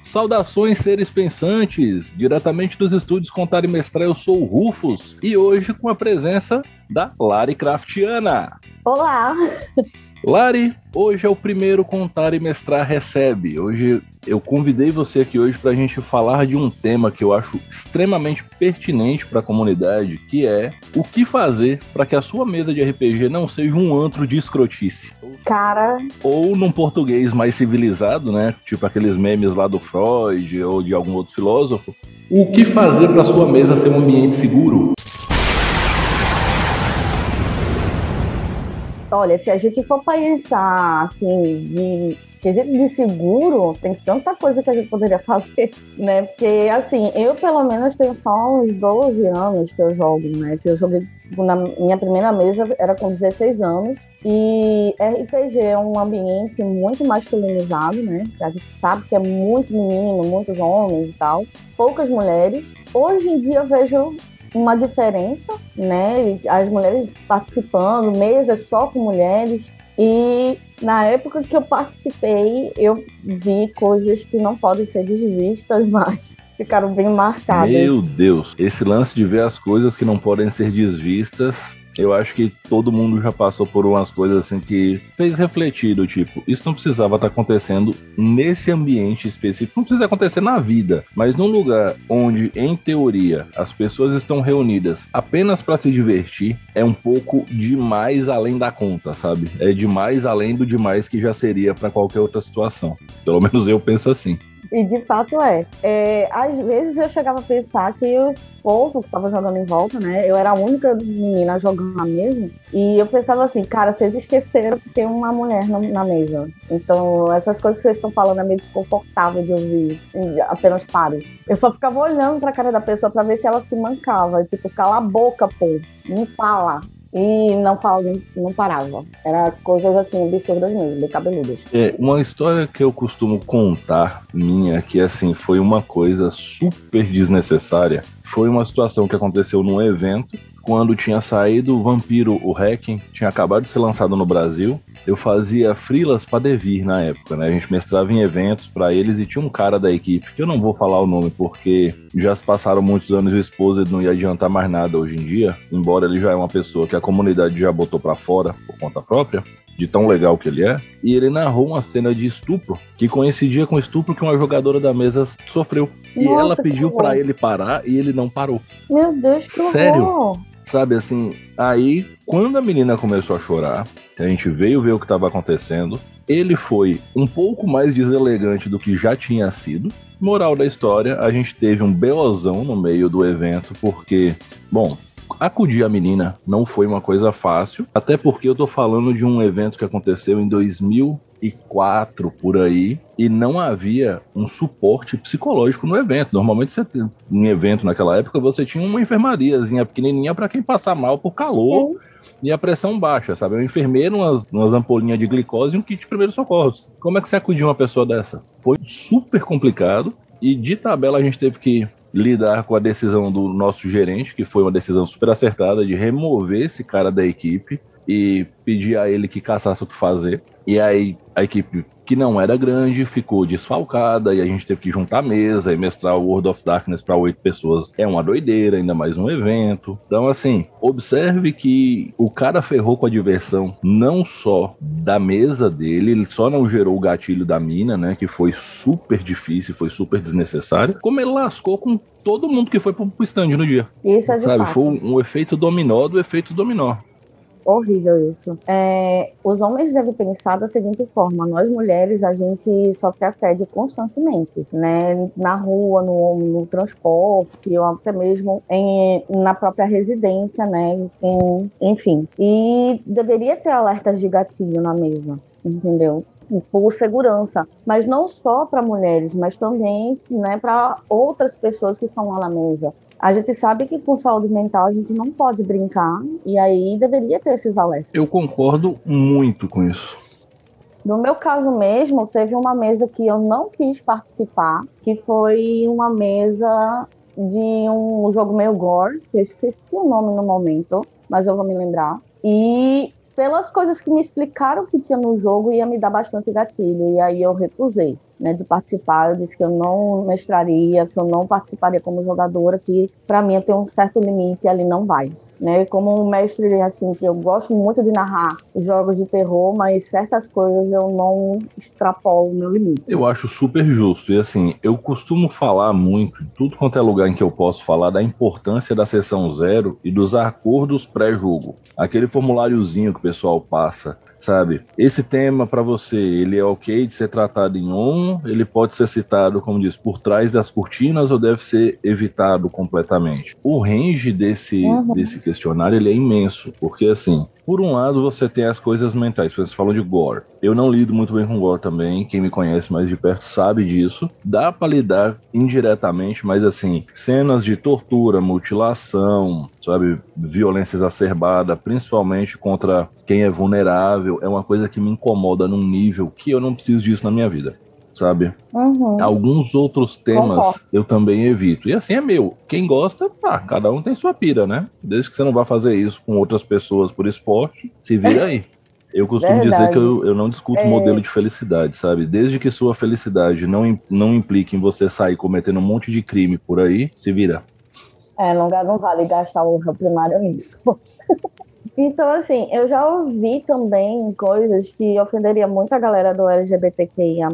Saudações, seres pensantes! Diretamente dos estúdios Contar e Mestrar, eu sou o Rufus e hoje com a presença da Lari Craftiana. Olá! Lari, hoje é o primeiro Contar e Mestrar Recebe. Hoje eu convidei você aqui hoje para a gente falar de um tema que eu acho extremamente pertinente para a comunidade, que é o que fazer para que a sua mesa de RPG não seja um antro de escrotice. Cara. Ou num português mais civilizado, né? Tipo aqueles memes lá do Freud ou de algum outro filósofo. O que fazer para sua mesa ser um ambiente seguro? Olha, se a gente for pensar assim, de quesito de seguro, tem tanta coisa que a gente poderia fazer, né? Porque, assim, eu pelo menos tenho só uns 12 anos que eu jogo, né? Que eu joguei na minha primeira mesa era com 16 anos. E RPG é um ambiente muito masculinizado, né? A gente sabe que é muito menino, muitos homens e tal, poucas mulheres. Hoje em dia eu vejo uma diferença, né? As mulheres participando, mesas só com mulheres. E na época que eu participei, eu vi coisas que não podem ser desvistas, mas ficaram bem marcadas. Meu Deus, esse lance de ver as coisas que não podem ser desvistas eu acho que todo mundo já passou por umas coisas assim que fez refletir tipo, isso não precisava estar tá acontecendo nesse ambiente específico, não precisa acontecer na vida, mas num lugar onde, em teoria, as pessoas estão reunidas apenas para se divertir, é um pouco demais além da conta, sabe? É demais além do demais que já seria para qualquer outra situação. Pelo menos eu penso assim. E de fato é. é. Às vezes eu chegava a pensar que o povo que estava jogando em volta, né? Eu era a única menina jogando na mesa. E eu pensava assim, cara, vocês esqueceram que tem uma mulher na, na mesa. Então, essas coisas que vocês estão falando é meio desconfortável de ouvir. Apenas pare. Eu só ficava olhando pra cara da pessoa pra ver se ela se mancava. Tipo, cala a boca, pô. Não fala e não falava, não parava. Era coisas assim absurdas mesmo, bem cabeludas. É, uma história que eu costumo contar minha, que assim, foi uma coisa super desnecessária. Foi uma situação que aconteceu num evento quando tinha saído o Vampiro, o Hacking, tinha acabado de ser lançado no Brasil. Eu fazia frilas para Devir na época, né? A gente mestrava em eventos para eles e tinha um cara da equipe, que eu não vou falar o nome porque já se passaram muitos anos e o esposo não ia adiantar mais nada hoje em dia, embora ele já é uma pessoa que a comunidade já botou para fora por conta própria de tão legal que ele é, e ele narrou uma cena de estupro que coincidia com o estupro que uma jogadora da mesa sofreu. Nossa, e ela pediu para ele parar e ele não parou. Meu Deus, que Sério? Sabe assim, aí quando a menina começou a chorar, a gente veio ver o que estava acontecendo, ele foi um pouco mais deselegante do que já tinha sido. Moral da história, a gente teve um beozão no meio do evento, porque, bom, acudir a menina não foi uma coisa fácil, até porque eu tô falando de um evento que aconteceu em 2000 2004 por aí e não havia um suporte psicológico no evento. Normalmente você em evento naquela época você tinha uma enfermariazinha pequenininha para quem passar mal por calor. Sim. E a pressão baixa, sabe? Um enfermeiro, umas, umas ampolinhas de glicose e um kit de primeiros socorros. Como é que você acudiu uma pessoa dessa? Foi super complicado e de tabela a gente teve que lidar com a decisão do nosso gerente, que foi uma decisão super acertada de remover esse cara da equipe e pedir a ele que caçasse o que fazer. E aí a equipe que não era grande ficou desfalcada e a gente teve que juntar a mesa e mestrar o World of Darkness para oito pessoas. É uma doideira, ainda mais um evento. Então, assim, observe que o cara ferrou com a diversão não só da mesa dele, ele só não gerou o gatilho da mina, né? Que foi super difícil, foi super desnecessário, como ele lascou com todo mundo que foi pro stand no dia. Isso é de Sabe, fato. foi um, um efeito dominó do efeito dominó horrível isso. É, os homens devem pensar da seguinte forma: nós mulheres, a gente sofre assédio constantemente, né? Na rua, no, no transporte, ou até mesmo em, na própria residência, né? Em, enfim. E deveria ter alertas de gatilho na mesa, entendeu? por segurança, mas não só para mulheres, mas também né, para outras pessoas que estão lá na mesa. A gente sabe que com saúde mental a gente não pode brincar e aí deveria ter esses alertas. Eu concordo muito com isso. No meu caso mesmo, teve uma mesa que eu não quis participar, que foi uma mesa de um jogo meio gore, que eu esqueci o nome no momento, mas eu vou me lembrar. E pelas coisas que me explicaram que tinha no jogo, ia me dar bastante gatilho. E aí eu recusei né, de participar. Eu disse que eu não mestraria, que eu não participaria como jogadora, que para mim tem um certo limite e ali não vai né? Como um mestre, assim, que eu gosto muito de narrar jogos de terror, mas certas coisas eu não extrapolo o meu limite. Eu acho super justo. E assim, eu costumo falar muito, tudo quanto é lugar em que eu posso falar, da importância da sessão zero e dos acordos pré-jogo. Aquele formuláriozinho que o pessoal passa sabe? Esse tema para você, ele é ok de ser tratado em on, ele pode ser citado, como diz, por trás das cortinas ou deve ser evitado completamente. O range desse, uhum. desse questionário ele é imenso, porque assim, por um lado, você tem as coisas mentais. Você falou de gore. Eu não lido muito bem com gore também. Quem me conhece mais de perto sabe disso. Dá para lidar indiretamente, mas assim, cenas de tortura, mutilação, sabe, violência exacerbada, principalmente contra quem é vulnerável, é uma coisa que me incomoda num nível que eu não preciso disso na minha vida sabe? Uhum. Alguns outros temas Concordo. eu também evito. E assim é meu. Quem gosta, ah, cada um tem sua pira, né? Desde que você não vá fazer isso com outras pessoas por esporte, se vira aí. Eu costumo Verdade. dizer que eu, eu não discuto é... modelo de felicidade, sabe? Desde que sua felicidade não, não implique em você sair cometendo um monte de crime por aí, se vira. É, não, não vale gastar o primário nisso. Então, assim, eu já ouvi também coisas que ofenderia muito a galera do LGBTQIA,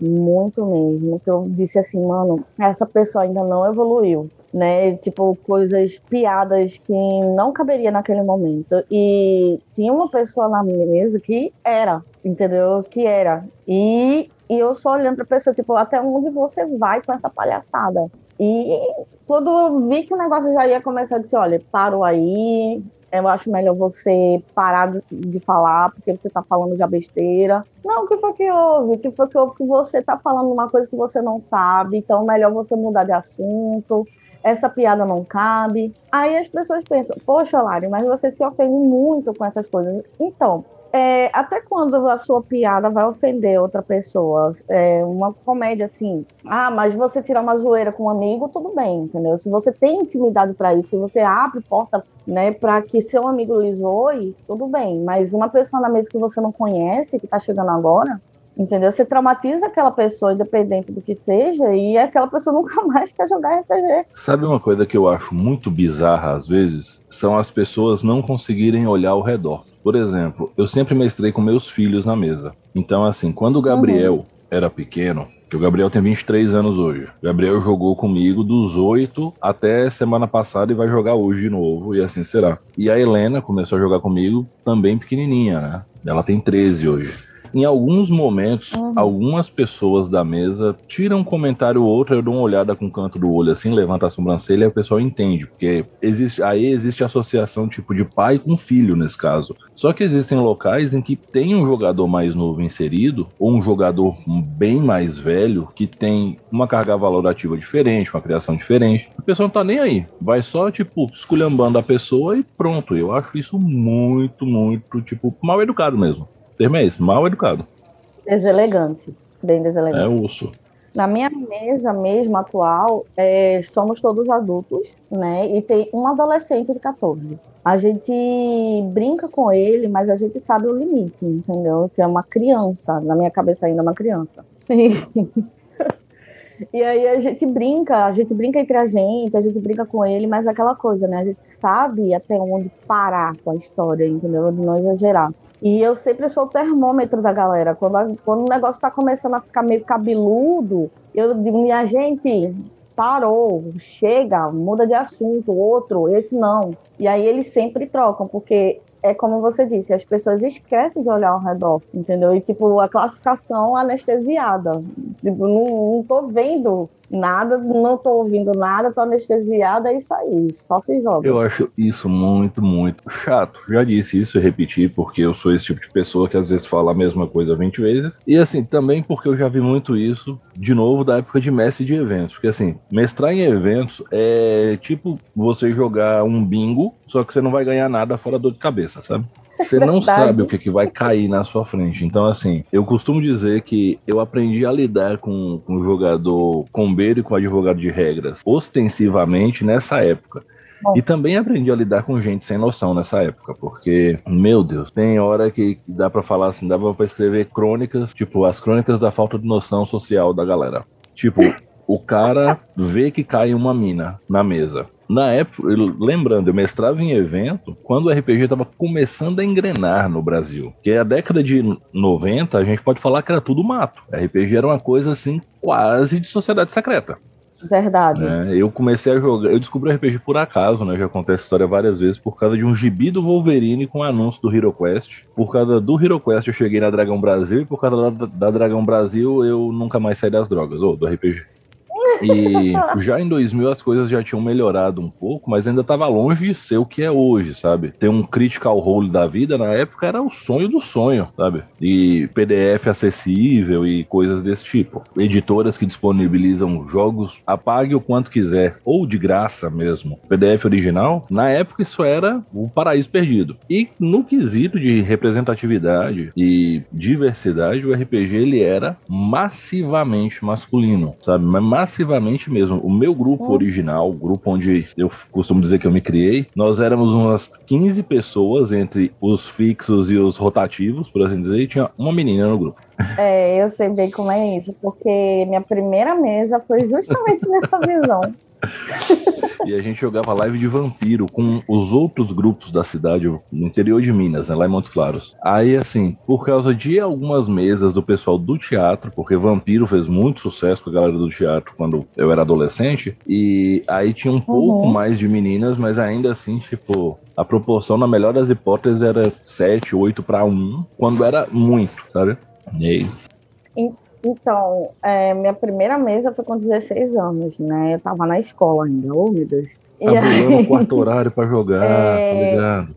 muito mesmo. Que eu disse assim, mano, essa pessoa ainda não evoluiu. Né, tipo, coisas, piadas que não caberia naquele momento. E tinha uma pessoa na mesa que era, entendeu? Que era. E, e eu só olhando pra pessoa, tipo, até onde você vai com essa palhaçada? E quando eu vi que o negócio já ia começar, eu disse, olha, parou aí, eu acho melhor você parar de falar porque você está falando já besteira. Não, o que foi que houve? O que foi que houve que você está falando uma coisa que você não sabe, então melhor você mudar de assunto. Essa piada não cabe. Aí as pessoas pensam, poxa, Lari, mas você se ofende muito com essas coisas. Então, é, até quando a sua piada vai ofender outra pessoa? É uma comédia assim, ah, mas você tirar uma zoeira com um amigo, tudo bem, entendeu? Se você tem intimidade para isso, se você abre porta, né, para que seu amigo lhe zoe, tudo bem. Mas uma pessoa na mesa que você não conhece, que tá chegando agora, entendeu? Você traumatiza aquela pessoa, independente do que seja, e aquela pessoa nunca mais quer jogar RPG. Sabe uma coisa que eu acho muito bizarra às vezes? São as pessoas não conseguirem olhar ao redor. Por exemplo, eu sempre mestrei com meus filhos na mesa. Então, assim, quando o Gabriel uhum. era pequeno, que o Gabriel tem 23 anos hoje. O Gabriel jogou comigo dos 8 até semana passada e vai jogar hoje de novo, e assim será. E a Helena começou a jogar comigo também pequenininha, né? Ela tem 13 hoje. Em alguns momentos, uhum. algumas pessoas da mesa tiram um comentário ou outro, eu dou uma olhada com o canto do olho assim, levanta a sobrancelha e o pessoal entende, porque existe, aí existe associação tipo de pai com filho nesse caso. Só que existem locais em que tem um jogador mais novo inserido, ou um jogador bem mais velho, que tem uma carga valorativa diferente, uma criação diferente. A pessoa não tá nem aí. Vai só, tipo, esculhambando a pessoa e pronto. Eu acho isso muito, muito, tipo, mal educado mesmo termo é esse, mal educado. Deselegante, bem deselegante. É urso. Na minha mesa mesmo atual, é, somos todos adultos, né? E tem um adolescente de 14. A gente brinca com ele, mas a gente sabe o limite, entendeu? Que é uma criança, na minha cabeça ainda é uma criança. e aí a gente brinca, a gente brinca entre a gente, a gente brinca com ele, mas é aquela coisa, né? A gente sabe até onde parar com a história, entendeu? De não exagerar. E eu sempre sou o termômetro da galera. Quando, a, quando o negócio está começando a ficar meio cabeludo, eu digo, minha gente, parou, chega, muda de assunto, outro, esse não. E aí eles sempre trocam, porque é como você disse, as pessoas esquecem de olhar ao redor, entendeu? E tipo, a classificação anestesiada. Tipo, não, não tô vendo nada, não tô ouvindo nada, tô anestesiada, é isso aí, só se joga. Eu acho isso muito, muito chato. Já disse isso e repeti, porque eu sou esse tipo de pessoa que às vezes fala a mesma coisa 20 vezes. E assim, também porque eu já vi muito isso, de novo, da época de mestre de eventos. Porque assim, mestrar em eventos é tipo você jogar um bingo, só que você não vai ganhar nada fora dor de cabeça, sabe? Você não sabe o que, que vai cair na sua frente. Então, assim, eu costumo dizer que eu aprendi a lidar com, com o jogador combeiro e com o advogado de regras ostensivamente nessa época. Bom. E também aprendi a lidar com gente sem noção nessa época, porque, meu Deus, tem hora que, dá para falar assim, dava para escrever crônicas, tipo, as crônicas da falta de noção social da galera. Tipo, o cara vê que cai uma mina na mesa. Na época, lembrando, eu mestrava em evento quando o RPG estava começando a engrenar no Brasil. Que a década de 90, a gente pode falar que era tudo mato. RPG era uma coisa assim, quase de sociedade secreta. Verdade. É, eu comecei a jogar, eu descobri o RPG por acaso, né? Já contei essa história várias vezes, por causa de um gibi do Wolverine com um anúncio do Hero Quest. Por causa do Hero Quest eu cheguei na Dragão Brasil e por causa da, da Dragão Brasil eu nunca mais saí das drogas, ou do RPG. E já em 2000 as coisas já tinham melhorado um pouco, mas ainda estava longe de ser o que é hoje, sabe? Ter um critical role da vida na época era o sonho do sonho, sabe? E PDF acessível e coisas desse tipo. Editoras que disponibilizam jogos, apague o quanto quiser, ou de graça mesmo. PDF original, na época isso era o paraíso perdido. E no quesito de representatividade e diversidade, o RPG ele era massivamente masculino, sabe? Mas massivamente mesmo. O meu grupo hum. original, o grupo onde eu costumo dizer que eu me criei, nós éramos umas 15 pessoas entre os fixos e os rotativos, por assim dizer, e tinha uma menina no grupo. É, eu sei bem como é isso, porque minha primeira mesa foi justamente nessa visão. E a gente jogava live de vampiro com os outros grupos da cidade, no interior de Minas, né, lá em Montes Claros. Aí, assim, por causa de algumas mesas do pessoal do teatro, porque vampiro fez muito sucesso com a galera do teatro quando eu era adolescente, e aí tinha um pouco uhum. mais de meninas, mas ainda assim, tipo, a proporção, na melhor das hipóteses, era 7, 8 para 1, quando era muito, sabe? E aí, então, é, minha primeira mesa foi com 16 anos, né? Eu tava na escola ainda, oh meu Deus. Tá aí... quarto horário pra jogar, é... tá ligado?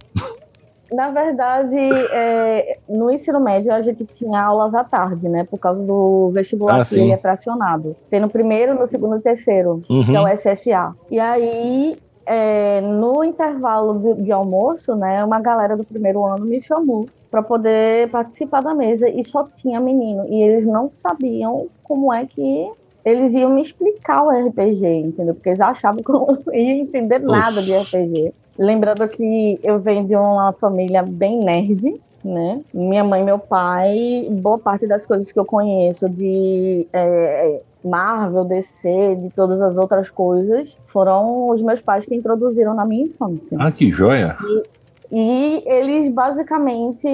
Na verdade, é, no ensino médio a gente tinha aulas à tarde, né? Por causa do vestibular ah, que é fracionado. Tem no primeiro, no segundo e terceiro, uhum. que é o SSA. E aí, é, no intervalo de, de, almoço, né? Uma galera do primeiro ano me chamou para poder participar da mesa e só tinha menino e eles não sabiam como é que eles iam me explicar o RPG, entendeu? Porque eles achavam que eu não ia entender nada de RPG. Lembrando que eu venho de uma família bem nerd, né? Minha mãe e meu pai, boa parte das coisas que eu conheço de é, Marvel, DC, de todas as outras coisas, foram os meus pais que introduziram na minha infância. Ah, que joia! E, e eles basicamente,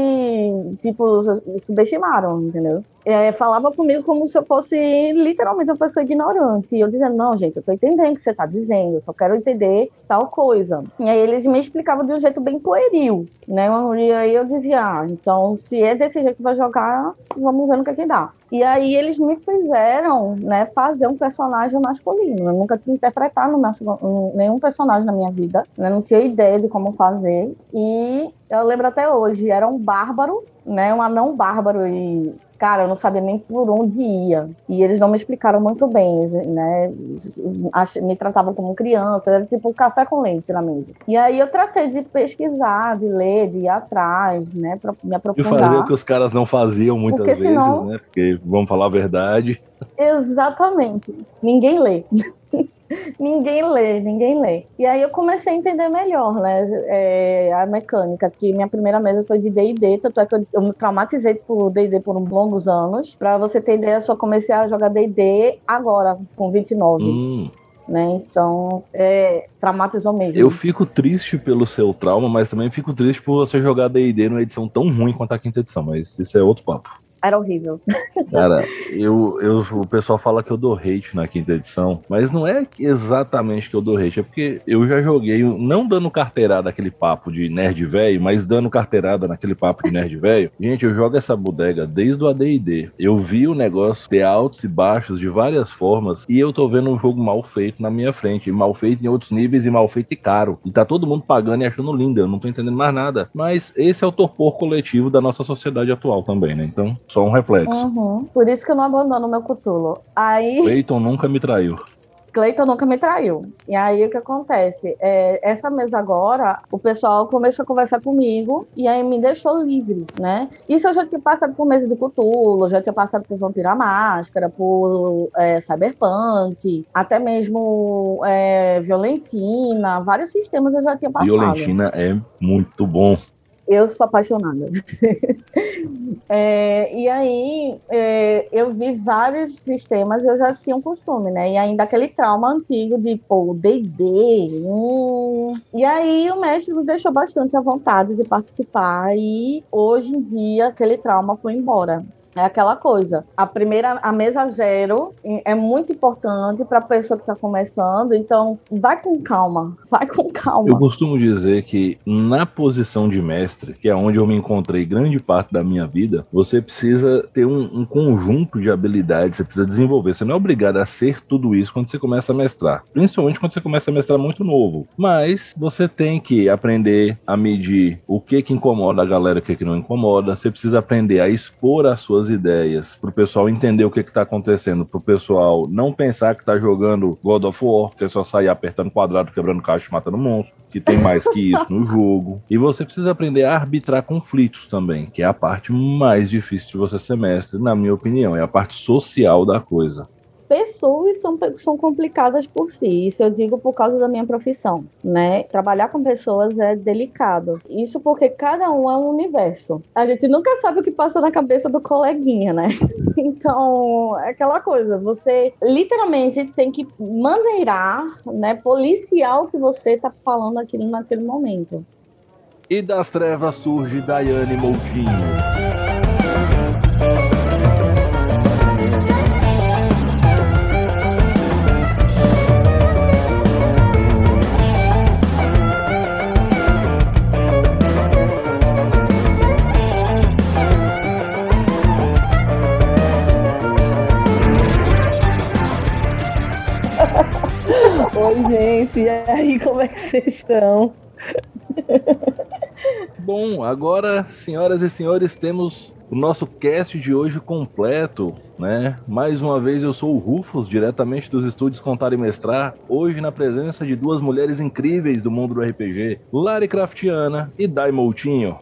tipo, subestimaram, entendeu? É, falava comigo como se eu fosse literalmente uma pessoa ignorante. E eu dizendo, não, gente, eu tô entendendo o que você tá dizendo, eu só quero entender tal coisa. E aí eles me explicavam de um jeito bem pueril, né? E aí eu dizia, ah, então se é desse jeito que vai jogar, vamos ver no que é que dá. E aí eles me fizeram, né, fazer um personagem masculino. Eu nunca tinha interpretado nenhum personagem na minha vida, né? Não tinha ideia de como fazer. E eu lembro até hoje, era um bárbaro, né? Um anão bárbaro e cara, eu não sabia nem por onde ia. E eles não me explicaram muito bem, né? Me tratavam como criança, era tipo café com leite na mesa. E aí eu tratei de pesquisar, de ler, de ir atrás, né? Pra me aprofundar. E fazer o que os caras não faziam muitas Porque vezes, senão... né? Porque, vamos falar a verdade. Exatamente. Ninguém lê. ninguém lê, ninguém lê. E aí eu comecei a entender melhor, né, é, a mecânica, que minha primeira mesa foi de D&D, tanto é que eu, eu me traumatizei por D&D por longos anos. Pra você ter ideia, eu só comecei a jogar D&D agora, com 29. Hum. Né? Então, é, traumatizou mesmo. Eu fico triste pelo seu trauma, mas também fico triste por você jogar D&D numa edição tão ruim quanto a quinta edição, mas isso é outro papo. Era horrível. Cara, eu, eu, o pessoal fala que eu dou hate na quinta edição, mas não é exatamente que eu dou hate, é porque eu já joguei, não dando carteirada aquele papo de nerd velho, mas dando carteirada naquele papo de nerd velho. Gente, eu jogo essa bodega desde o AD&D. Eu vi o negócio ter altos e baixos de várias formas e eu tô vendo um jogo mal feito na minha frente, mal feito em outros níveis e mal feito e caro. E tá todo mundo pagando e achando lindo, eu não tô entendendo mais nada. Mas esse é o torpor coletivo da nossa sociedade atual também, né? Então, só um reflexo. Uhum. Por isso que eu não abandono meu cutulo. Aí. Peyton nunca me traiu. Cleiton nunca me traiu. E aí o que acontece? É, essa mesa agora, o pessoal começou a conversar comigo e aí me deixou livre, né? Isso eu já tinha passado por mesa do Cthulhu, já tinha passado por Vampira Máscara, por é, Cyberpunk, até mesmo é, Violentina, vários sistemas eu já tinha passado. Violentina é muito bom. Eu sou apaixonada. é, e aí, é, eu vi vários sistemas, eu já tinha um costume, né? E ainda aquele trauma antigo de, pô, D&D. Hum. E aí, o mestre me deixou bastante à vontade de participar. E hoje em dia, aquele trauma foi embora. É aquela coisa. A primeira, a mesa zero é muito importante para a pessoa que está começando. Então, vai com calma. Vai com calma. Eu costumo dizer que na posição de mestre, que é onde eu me encontrei grande parte da minha vida, você precisa ter um, um conjunto de habilidades, você precisa desenvolver. Você não é obrigado a ser tudo isso quando você começa a mestrar. Principalmente quando você começa a mestrar muito novo. Mas você tem que aprender a medir o que que incomoda a galera, o que que não incomoda. Você precisa aprender a expor as suas suas ideias, pro pessoal entender o que que tá acontecendo, pro pessoal não pensar que tá jogando God of War, que é só sair apertando quadrado, quebrando caixa e matando monstro, que tem mais que isso no jogo. E você precisa aprender a arbitrar conflitos também, que é a parte mais difícil de você ser mestre, na minha opinião, é a parte social da coisa pessoas são, são complicadas por si. Isso eu digo por causa da minha profissão, né? Trabalhar com pessoas é delicado. Isso porque cada um é um universo. A gente nunca sabe o que passa na cabeça do coleguinha, né? Então, é aquela coisa, você literalmente tem que maneirar, né, policiar o que você tá falando aquilo naquele momento. E das trevas surge Daiane Moutinho. Oi, gente, e aí, como é que vocês estão? Bom, agora, senhoras e senhores, temos o nosso cast de hoje completo, né? Mais uma vez eu sou o Rufus, diretamente dos estúdios Contar e Mestrar, hoje na presença de duas mulheres incríveis do mundo do RPG, Lari Craftiana e Dai Moutinho.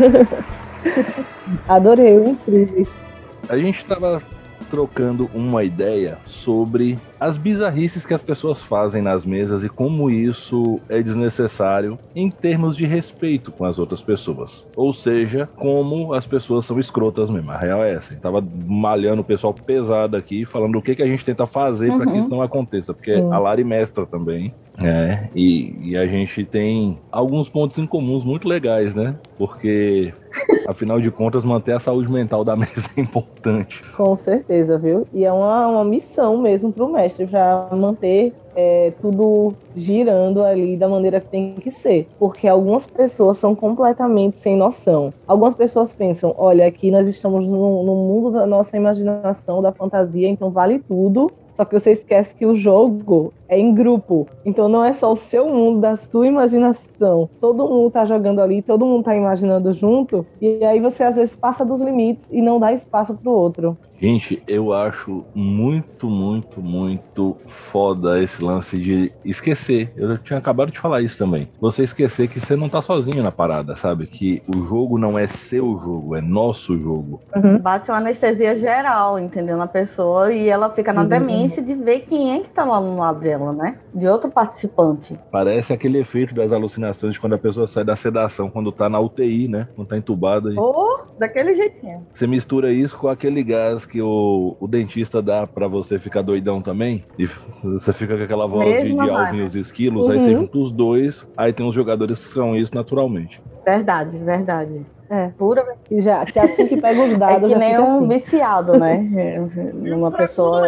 Adorei, incrível. A gente estava trocando uma ideia sobre as bizarrices que as pessoas fazem nas mesas e como isso é desnecessário em termos de respeito com as outras pessoas. Ou seja, como as pessoas são escrotas mesmo. A real é essa. Gente tava malhando o pessoal pesado aqui, falando o que, que a gente tenta fazer uhum. para que isso não aconteça. Porque uhum. a Lari mestra também. É, e, e, a gente tem alguns pontos em comuns muito legais, né? Porque, afinal de contas, manter a saúde mental da mesa é importante. Com certeza, viu? E é uma, uma missão mesmo pro mestre já manter é, tudo girando ali da maneira que tem que ser. Porque algumas pessoas são completamente sem noção. Algumas pessoas pensam: olha, aqui nós estamos no, no mundo da nossa imaginação, da fantasia, então vale tudo. Só que você esquece que o jogo é em grupo. Então não é só o seu mundo, da sua imaginação. Todo mundo tá jogando ali, todo mundo tá imaginando junto. E aí você às vezes passa dos limites e não dá espaço pro outro. Gente, eu acho muito, muito, muito foda esse lance de esquecer. Eu tinha acabado de falar isso também. Você esquecer que você não tá sozinho na parada, sabe? Que o jogo não é seu jogo, é nosso jogo. Uhum. Bate uma anestesia geral, entendeu? Na pessoa e ela fica na uhum. demência de ver quem é que tá lá no lado dela, né? De outro participante. Parece aquele efeito das alucinações de quando a pessoa sai da sedação, quando tá na UTI, né? Quando tá entubada. Ou oh, daquele jeitinho. Você mistura isso com aquele gás que o, o dentista dá para você ficar doidão também. E você fica com aquela voz de, de Alvin e os esquilos, uhum. aí você junta os dois, aí tem uns jogadores que são isso naturalmente. Verdade, verdade. É, pura. Já, que é assim que pega os dados. É que nem um assim. viciado, né? Uma pessoa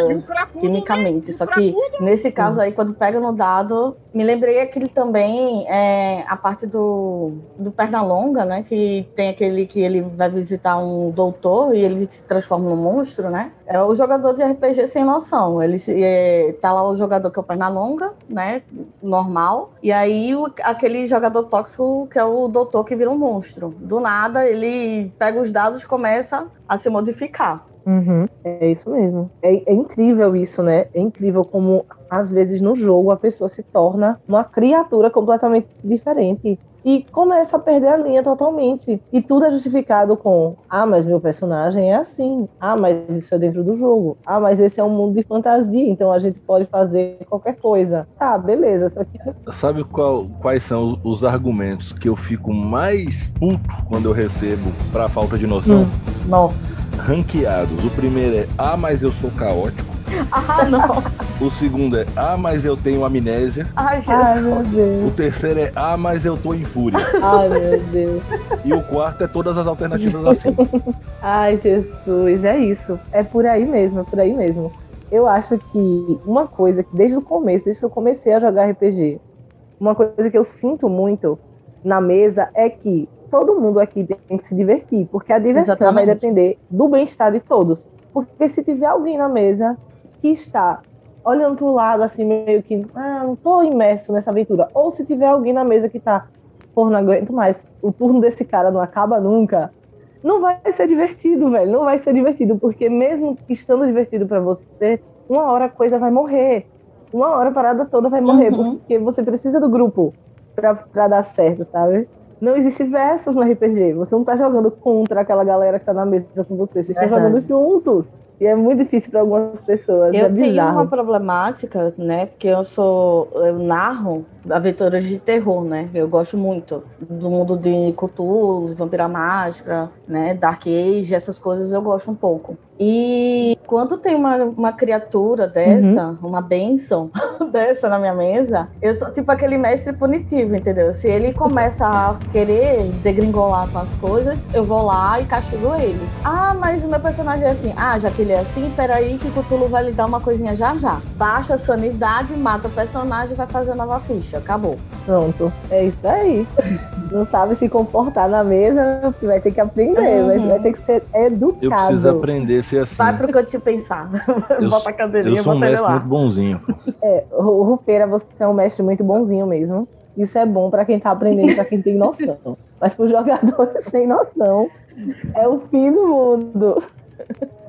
quimicamente. Só que nesse caso aí, quando pega no dado, Me lembrei aquele também, é, a parte do, do Pernalonga, né? Que tem aquele que ele vai visitar um doutor e ele se transforma num monstro, né? É o jogador de RPG sem noção. Ele é, tá lá o jogador que é o Pernalonga, né? Normal. E aí o, aquele jogador tóxico que é o doutor que vira um monstro. Do nada, ele pega os dados e começa a se modificar. Uhum, é isso mesmo. É, é, incrível isso, né? É incrível como, às vezes, no jogo a pessoa se torna uma criatura completamente diferente e começa a perder a linha totalmente. E tudo é justificado com: ah, mas meu personagem é assim. Ah, mas isso é dentro do jogo. Ah, mas esse é um mundo de fantasia, então a gente pode fazer qualquer coisa. Tá, beleza. Só que... Sabe qual, quais são os argumentos que eu fico mais puto quando eu recebo pra falta de noção? Hum, nossa. Ranqueados. O primeiro é: ah, mas eu sou caótico. Ah, não. O segundo é Ah, mas eu tenho amnésia. Ai, Jesus. Ai, meu Deus. O terceiro é Ah, mas eu tô em fúria. Ai, meu Deus. E o quarto é todas as alternativas assim. Ai, Jesus, é isso. É por aí mesmo, é por aí mesmo. Eu acho que uma coisa que desde o começo, desde que eu comecei a jogar RPG, uma coisa que eu sinto muito na mesa é que todo mundo aqui tem que se divertir, porque a diversão Exatamente. vai depender do bem-estar de todos. Porque se tiver alguém na mesa que está olhando para o lado, assim, meio que, ah, não estou imerso nessa aventura. Ou se tiver alguém na mesa que está, porra, não aguento mais, o turno desse cara não acaba nunca, não vai ser divertido, velho. Não vai ser divertido, porque mesmo estando divertido para você, uma hora a coisa vai morrer. Uma hora a parada toda vai morrer, uhum. porque você precisa do grupo para dar certo, sabe? Não existe versos no RPG. Você não tá jogando contra aquela galera que tá na mesa com você. Você está jogando juntos. E é muito difícil para algumas pessoas. Eu é tenho uma problemática, né? Porque eu sou. Eu narro aventuras de terror, né? Eu gosto muito do mundo de Cthulhu, Vampira Máscara, né? Dark Age, essas coisas eu gosto um pouco. E quando tem uma, uma criatura dessa, uhum. uma benção dessa na minha mesa, eu sou tipo aquele mestre punitivo, entendeu? Se ele começa a querer degringolar com as coisas, eu vou lá e castigo ele. Ah, mas o meu personagem é assim. Ah, já que ele é assim, peraí que o Cthulhu vai lhe dar uma coisinha já já. Baixa a sanidade, mata o personagem e vai fazer nova ficha. Acabou. Pronto. É isso aí. Não sabe se comportar na mesa, vai ter que aprender, uhum. vai ter que ser educado. Eu preciso aprender ser assim. Vai pro canto pensar. Eu, bota a cadeirinha eu sou um mestre muito bonzinho. É, o Rufeira, você é um mestre muito bonzinho mesmo. Isso é bom para quem tá aprendendo, para quem tem noção. Mas pro jogador sem noção, é o fim do mundo.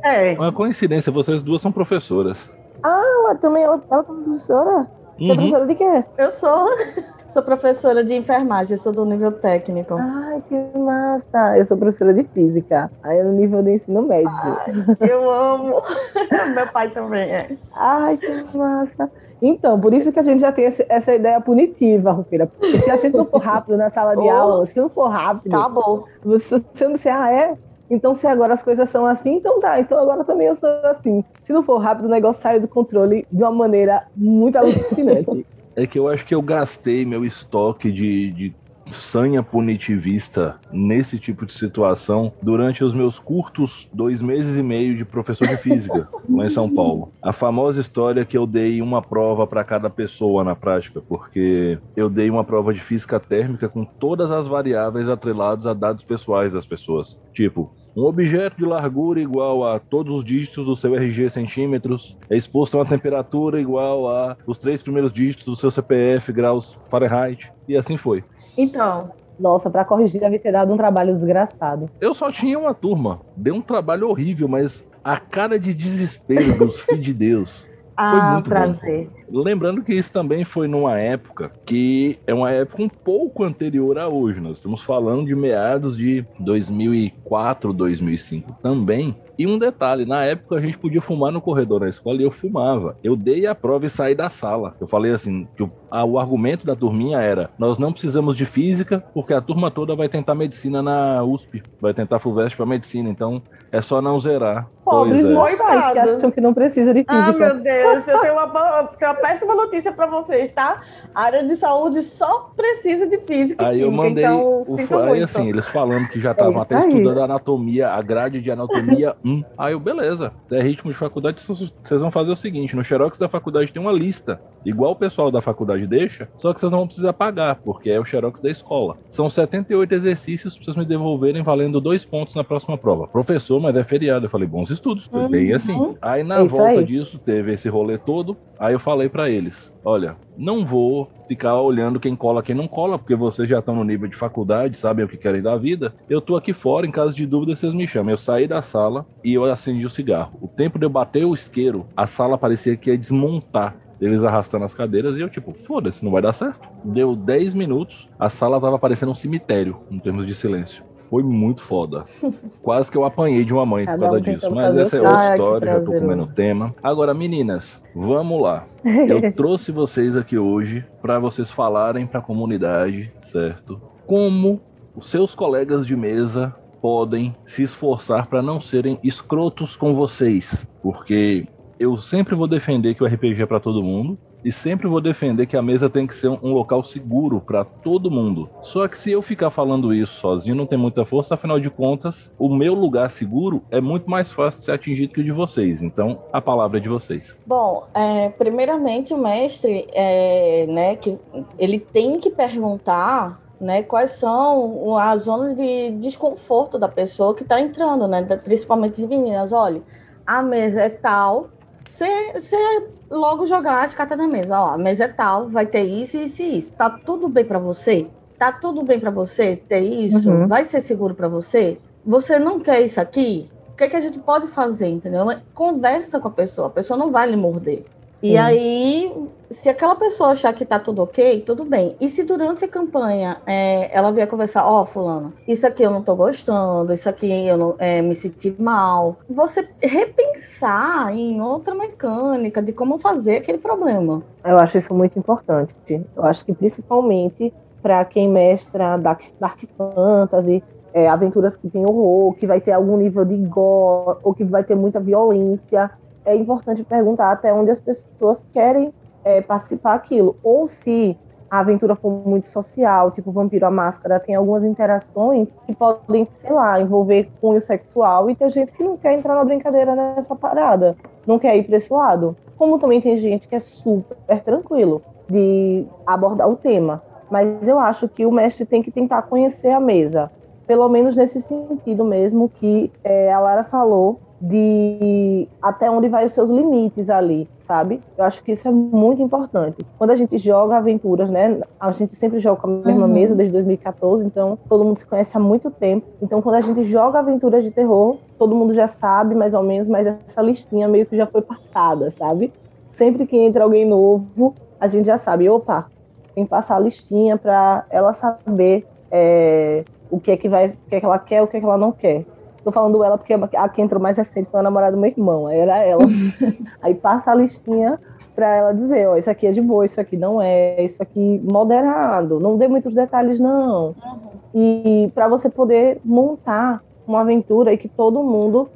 É. Uma coincidência, vocês duas são professoras. Ah, ela também ela, ela é professora? Você é uhum. é professora de quê? Eu sou. Sou professora de enfermagem, sou do nível técnico. Ai, que massa! Eu sou professora de física, aí é no nível do ensino médio. Ai, eu amo! Meu pai também é. Ai, que massa! Então, por isso que a gente já tem essa ideia punitiva, Rufira. Porque se a gente não for rápido na sala de oh, aula, se não for rápido, acabou. Você, você não sei, ah, é? Então, se agora as coisas são assim, então tá. Então agora também eu sou assim. Se não for rápido, o negócio sai do controle de uma maneira muito alucinante. É que eu acho que eu gastei meu estoque de, de sanha punitivista nesse tipo de situação durante os meus curtos dois meses e meio de professor de física lá em São Paulo. A famosa história que eu dei uma prova para cada pessoa na prática, porque eu dei uma prova de física térmica com todas as variáveis atreladas a dados pessoais das pessoas. Tipo, um objeto de largura igual a todos os dígitos do seu RG centímetros é exposto a uma temperatura igual a os três primeiros dígitos do seu CPF graus Fahrenheit e assim foi. Então, nossa, para corrigir deve ter dado um trabalho desgraçado. Eu só tinha uma turma, deu um trabalho horrível, mas a cara de desespero dos filhos de Deus foi ah, muito prazer. Bom. Lembrando que isso também foi numa época que é uma época um pouco anterior a hoje. Nós estamos falando de meados de 2004, 2005 também. E um detalhe, na época a gente podia fumar no corredor da escola e eu fumava. Eu dei a prova e saí da sala. Eu falei assim, que o, a, o argumento da turminha era, nós não precisamos de física, porque a turma toda vai tentar medicina na USP, vai tentar FUVEST para medicina, então é só não zerar. Pobres é. mortais que acham que não precisa de física. Ah, meu Deus, eu tenho uma, tenho uma péssima notícia para vocês, tá? A área de saúde só precisa de física Aí eu mandei, então, o, aí muito. assim, eles falando que já estavam é até aí. estudando anatomia, a grade de anatomia 1. Aí eu, beleza, é ritmo de faculdade, vocês vão fazer o seguinte, no Xerox da faculdade tem uma lista, igual o pessoal da faculdade deixa, só que vocês não vão precisar pagar, porque é o xerox da escola. São 78 exercícios pra vocês me devolverem valendo dois pontos na próxima prova. Professor, mas é feriado. Eu falei, bons estudos. Uhum. Bem assim. Aí na volta aí. disso, teve esse rolê todo. Aí eu falei para eles: olha, não vou ficar olhando quem cola, quem não cola, porque vocês já estão no nível de faculdade, sabem o que querem da vida. Eu tô aqui fora, em caso de dúvida, vocês me chamam. Eu saí da sala e eu acendi o cigarro. O tempo de eu bater o isqueiro, a sala parecia que ia desmontar eles arrastando as cadeiras e eu, tipo, foda-se, não vai dar certo. Deu 10 minutos, a sala tava parecendo um cemitério, em termos de silêncio. Foi muito foda. Quase que eu apanhei de uma mãe por causa disso. Mas essa é outra história, já tô comendo tema. Agora, meninas, vamos lá. Eu trouxe vocês aqui hoje para vocês falarem para a comunidade, certo? Como os seus colegas de mesa podem se esforçar para não serem escrotos com vocês, porque eu sempre vou defender que o RPG é para todo mundo e sempre vou defender que a mesa tem que ser um local seguro para todo mundo. Só que se eu ficar falando isso sozinho não tem muita força, afinal de contas, o meu lugar seguro é muito mais fácil de ser atingido que o de vocês. Então, a palavra é de vocês. Bom, é, primeiramente o mestre, é, né, que ele tem que perguntar né, quais são as zonas de desconforto da pessoa que está entrando, né, principalmente de meninas. Olha, a mesa é tal, você logo jogar as cartas na mesa. Ó, a mesa é tal, vai ter isso, isso e isso. Tá tudo bem para você? Tá tudo bem para você ter isso? Uhum. Vai ser seguro para você? Você não quer isso aqui? O que, é que a gente pode fazer, entendeu? Conversa com a pessoa, a pessoa não vai lhe morder. E aí, se aquela pessoa achar que tá tudo ok, tudo bem. E se durante a campanha é, ela vier conversar, ó, oh, fulano, isso aqui eu não tô gostando, isso aqui eu não é, me senti mal, você repensar em outra mecânica de como fazer aquele problema. Eu acho isso muito importante. Eu acho que principalmente para quem mestra Dark, Dark Fantasy, é, aventuras que tem horror, que vai ter algum nível de gore, ou que vai ter muita violência é importante perguntar até onde as pessoas querem é, participar aquilo. Ou se a aventura for muito social, tipo Vampiro a Máscara, tem algumas interações que podem, sei lá, envolver cunho sexual e tem gente que não quer entrar na brincadeira nessa parada, não quer ir para esse lado. Como também tem gente que é super tranquilo de abordar o tema. Mas eu acho que o mestre tem que tentar conhecer a mesa, pelo menos nesse sentido mesmo que é, a Lara falou de até onde vai os seus limites ali, sabe? Eu acho que isso é muito importante. Quando a gente joga aventuras, né? A gente sempre joga com a mesma uhum. mesa desde 2014, então todo mundo se conhece há muito tempo. Então quando a gente joga aventuras de terror, todo mundo já sabe mais ou menos, mas essa listinha meio que já foi passada, sabe? Sempre que entra alguém novo, a gente já sabe, opa, tem que passar a listinha para ela saber é, o que é que vai, o que é que ela quer, o que é que ela não quer. Tô falando ela porque a que entrou mais recente foi a namorada do meu irmão, aí era ela. aí passa a listinha para ela dizer, ó, isso aqui é de boa, isso aqui não é, isso aqui moderado, não dê muitos detalhes não. Uhum. E para você poder montar uma aventura e que todo mundo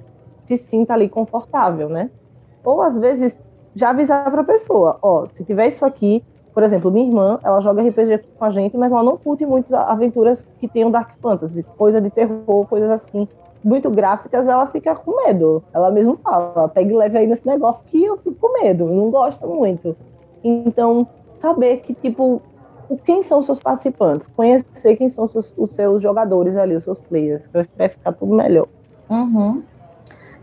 se sinta ali confortável, né? Ou às vezes já avisar para a pessoa, ó, se tiver isso aqui, por exemplo, minha irmã, ela joga RPG com a gente, mas ela não curte muitas aventuras que tenham dark fantasy, coisa de terror, coisas assim muito gráficas, ela fica com medo. Ela mesmo fala, pega e leve aí nesse negócio que eu fico com medo, não gosto muito. Então, saber que, tipo, quem são os seus participantes, conhecer quem são os seus, os seus jogadores ali, os seus players, vai ficar tudo melhor. Uhum.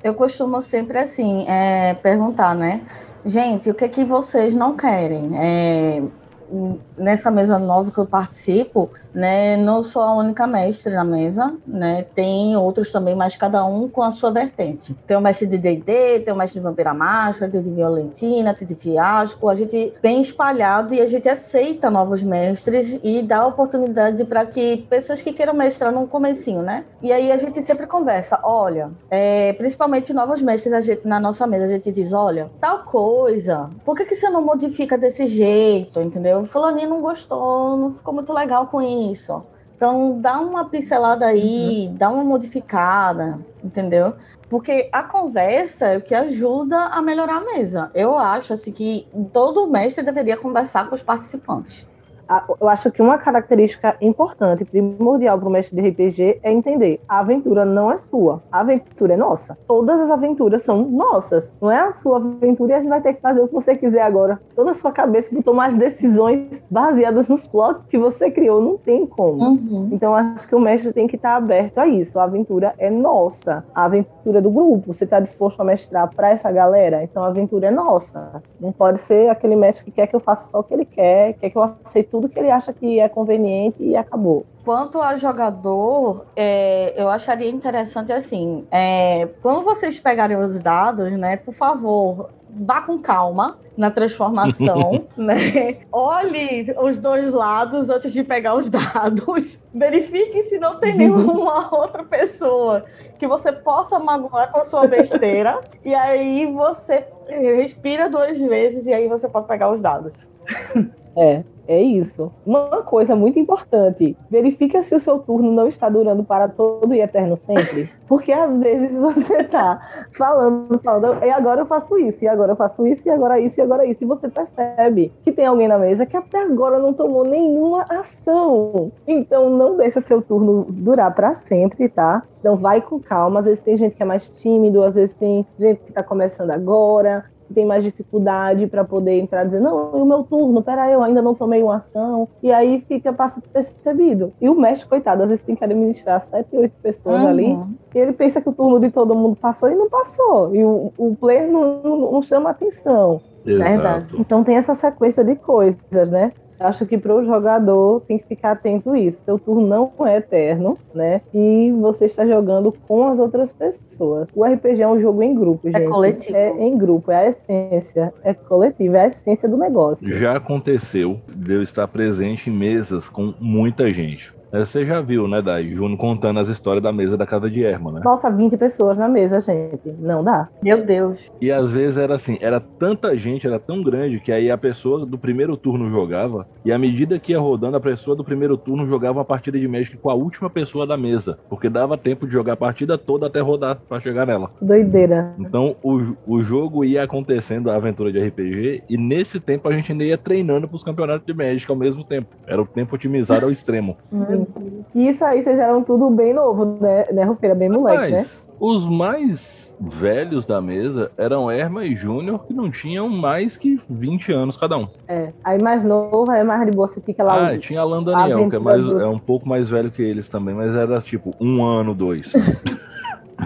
Eu costumo sempre, assim, é, perguntar, né? Gente, o que é que vocês não querem? É, nessa mesa nova que eu participo, né, não sou a única mestre na mesa, né, tem outros também, mas cada um com a sua vertente. Tem o mestre de D&D, tem o mestre de Vampira Máscara, tem de Violentina, tem de Fiasco, a gente tem espalhado e a gente aceita novos mestres e dá oportunidade para que pessoas que queiram mestrar no comecinho, né, e aí a gente sempre conversa, olha, é, principalmente novos mestres gente, na nossa mesa, a gente diz, olha, tal coisa, por que, que você não modifica desse jeito, entendeu? fulaninho não gostou, não ficou muito legal com isso. Então, dá uma pincelada aí, uhum. dá uma modificada, entendeu? Porque a conversa é o que ajuda a melhorar a mesa. Eu acho assim que todo mestre deveria conversar com os participantes. Eu acho que uma característica importante, primordial para o mestre de RPG é entender: a aventura não é sua, a aventura é nossa. Todas as aventuras são nossas. Não é a sua aventura e a gente vai ter que fazer o que você quiser agora. Toda a sua cabeça para tomar as decisões baseadas nos plots que você criou. Não tem como. Uhum. Então acho que o mestre tem que estar aberto a isso. A aventura é nossa. A aventura do grupo. Você está disposto a mestrar para essa galera? Então a aventura é nossa. Não pode ser aquele mestre que quer que eu faça só o que ele quer, quer que eu aceite tudo que ele acha que é conveniente e acabou. Quanto a jogador, é, eu acharia interessante assim, é, quando vocês pegarem os dados, né, por favor, vá com calma na transformação, né? Olhe os dois lados antes de pegar os dados. Verifique se não tem nenhuma outra pessoa que você possa magoar com a sua besteira. e aí você respira duas vezes e aí você pode pegar os dados. É, é isso. Uma coisa muito importante: verifique se o seu turno não está durando para todo e eterno sempre. Porque às vezes você está falando, falando, e agora eu faço isso, e agora eu faço isso, e agora isso, e agora isso. E você percebe que tem alguém na mesa que até agora não tomou nenhuma ação. Então não deixa seu turno durar para sempre, tá? Então vai com calma. Às vezes tem gente que é mais tímido, às vezes tem gente que está começando agora tem mais dificuldade para poder entrar e dizer, não, é o meu turno, peraí, eu ainda não tomei uma ação. E aí fica passa percebido. E o mestre, coitado, às vezes tem que administrar sete, oito pessoas uhum. ali. E ele pensa que o turno de todo mundo passou e não passou. E o, o player não, não, não chama atenção. Exato. Verdade. Então tem essa sequência de coisas, né? Acho que para o jogador tem que ficar atento a isso. Seu turno não é eterno, né? E você está jogando com as outras pessoas. O RPG é um jogo em grupo, é gente. É coletivo. É em grupo, é a essência. É coletivo, é a essência do negócio. Já aconteceu de eu estar presente em mesas com muita gente. Você já viu, né, Dai? Juno contando as histórias da mesa da casa de Erma, né? Nossa, 20 pessoas na mesa, gente. Não dá. Meu Deus. E às vezes era assim, era tanta gente, era tão grande, que aí a pessoa do primeiro turno jogava, e à medida que ia rodando, a pessoa do primeiro turno jogava uma partida de Magic com a última pessoa da mesa. Porque dava tempo de jogar a partida toda até rodar para chegar nela. Doideira. Então o, o jogo ia acontecendo, a aventura de RPG, e nesse tempo a gente ainda ia treinando pros campeonatos de Magic ao mesmo tempo. Era o tempo otimizado ao extremo. Uhum. E isso aí vocês eram tudo bem novo, né, né Rufeira? Bem moleque, né? Os mais velhos da mesa eram Erma e Júnior, que não tinham mais que 20 anos cada um. É. Aí mais novo, aí mais de boa, você fica lá. Ah, tinha Alan Daniel, que é, mais, do... é um pouco mais velho que eles também, mas era tipo um ano, dois.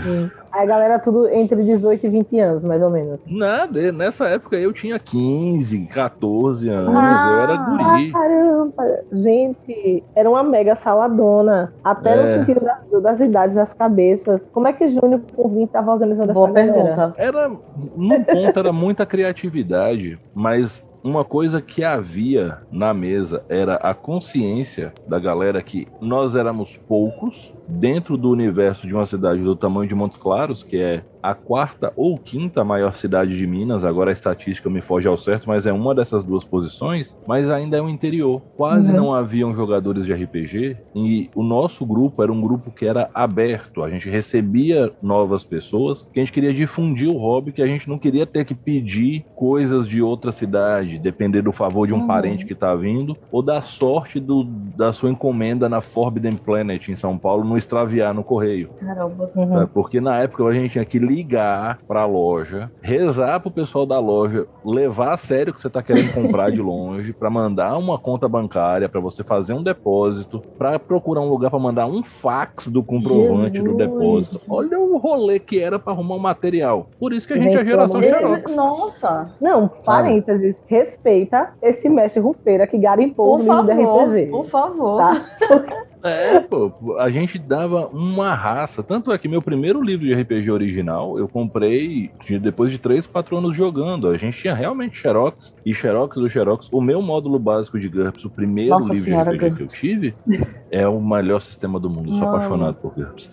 Sim. Aí a galera tudo entre 18 e 20 anos, mais ou menos. Nada, nessa época eu tinha 15, 14 anos, ah, eu era guri. Caramba, gente, era uma mega saladona. Até é. no sentido das, das idades, das cabeças. Como é que Júnior por 20 estava organizando Boa essa pergunta. Galera? Era, num ponto, era muita criatividade, mas uma coisa que havia na mesa era a consciência da galera que nós éramos poucos dentro do universo de uma cidade do tamanho de Montes Claros, que é a quarta ou quinta maior cidade de Minas, agora a estatística me foge ao certo, mas é uma dessas duas posições, mas ainda é o interior. Quase uhum. não haviam jogadores de RPG e o nosso grupo era um grupo que era aberto, a gente recebia novas pessoas, que a gente queria difundir o hobby, que a gente não queria ter que pedir coisas de outra cidade, depender do favor de um uhum. parente que está vindo, ou da sorte do, da sua encomenda na Forbidden Planet em São Paulo não extraviar no correio. Caramba. Uhum. Porque na época a gente tinha que ligar para a loja, rezar pro pessoal da loja levar a sério o que você tá querendo comprar de longe, para mandar uma conta bancária, para você fazer um depósito, para procurar um lugar para mandar um fax do comprovante Jesus. do depósito. Olha o rolê que era para arrumar o um material. Por isso que a gente, gente é a geração Xerox. Nossa. Não, parênteses, ah. respeita esse mestre rufeira que garimpou o livro RPG. Por favor. Tá? É, pô, a gente dava uma raça. Tanto é que meu primeiro livro de RPG original eu comprei depois de 3, 4 anos jogando. A gente tinha realmente Xerox e Xerox do Xerox. O meu módulo básico de GURPS, o primeiro Nossa livro senhora, de RPG que eu tive, é o melhor sistema do mundo. Eu sou Não. apaixonado por GURPS.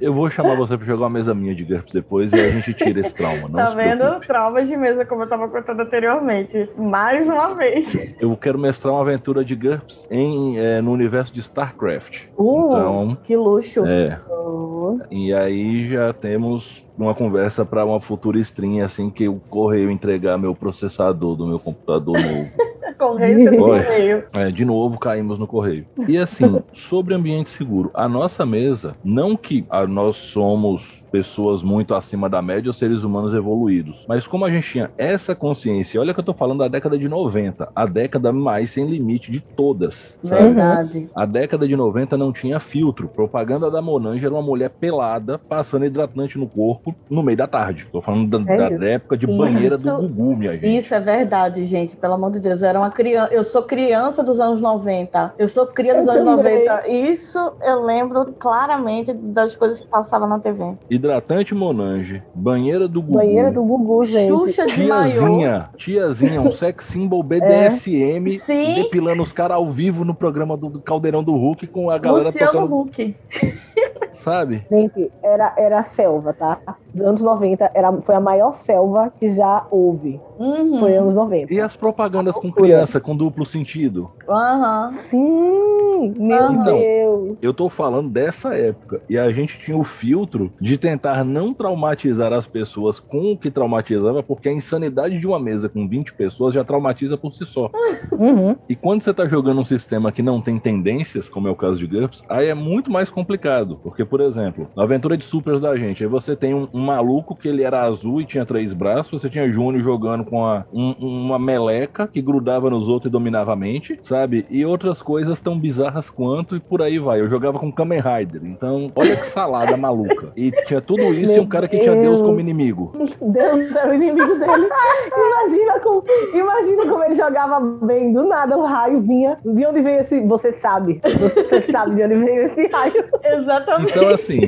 eu vou chamar você pra jogar uma mesa minha de GURPS depois e a gente tira esse trauma. Não tá vendo? Traumas de mesa, como eu tava contando anteriormente. Mais uma vez. Eu quero mestrar uma aventura de GURPS em. É, no universo de StarCraft. Uh, então, que luxo! É. Uh. E aí já temos uma conversa para uma futura stream assim que o correio entregar meu processador do meu computador novo. Correio correio. É, de novo caímos no correio. E assim, sobre ambiente seguro, a nossa mesa, não que a, nós somos pessoas muito acima da média ou seres humanos evoluídos. Mas como a gente tinha essa consciência, olha que eu tô falando da década de 90, a década mais sem limite de todas. Sabe? Verdade. A década de 90 não tinha filtro. Propaganda da Monange era uma mulher pelada passando hidratante no corpo no meio da tarde. Tô falando da, da época de banheira Isso- do Gugu, minha gente. Isso é verdade, gente. Pelo amor de Deus, eu era uma criança. Eu sou criança dos anos 90. Eu sou cria dos Eu anos também. 90. Isso eu lembro claramente das coisas que passavam na TV. Hidratante Monange, banheira do Gugu. Banheira do Gugu, gente. Xuxa de. Tiazinha, tiazinha, um sex symbol BDSM, Sim. depilando os caras ao vivo no programa do, Caldeirão do Hulk com a galera Luciano tocando, Huck. sabe? Gente, era, era a selva, tá? Dos anos 90, era, foi a maior selva que já houve. Uhum. Foi anos 90. E as propagandas com criança com duplo sentido? Aham. Sim, meu Então, Deus. Eu tô falando dessa época. E a gente tinha o filtro de tentar não traumatizar as pessoas com o que traumatizava, porque a insanidade de uma mesa com 20 pessoas já traumatiza por si só. Uhum. E quando você tá jogando um sistema que não tem tendências, como é o caso de GURPS, aí é muito mais complicado. Porque, por exemplo, na aventura de supers da gente, aí você tem um, um maluco que ele era azul e tinha três braços, você tinha Júnior jogando com a- um- uma meleca que grudava nos outros e dominava a mente, sabe? E outras coisas tão bizarras quanto, e por aí vai. Eu jogava com Kamen Rider, então olha que salada maluca. E tinha tudo isso e Meu um cara que tinha Deus Deus. como inimigo. Deus era o inimigo dele. Imagina como, imagina como ele jogava bem. Do nada o raio vinha. De onde veio esse. Você sabe. Você sabe de onde veio esse raio. Exatamente. Então, assim,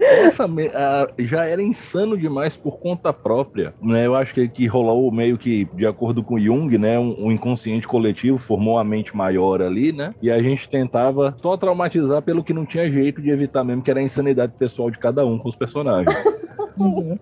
essa me- a- já era insano demais por conta própria, né? Eu acho que, que rolou meio que, de acordo com Jung, né? Um, um inconsciente coletivo formou a mente maior ali, né? E a gente tentava só traumatizar pelo que não tinha jeito de evitar mesmo, que era a insanidade pessoal de cada um com os personagens.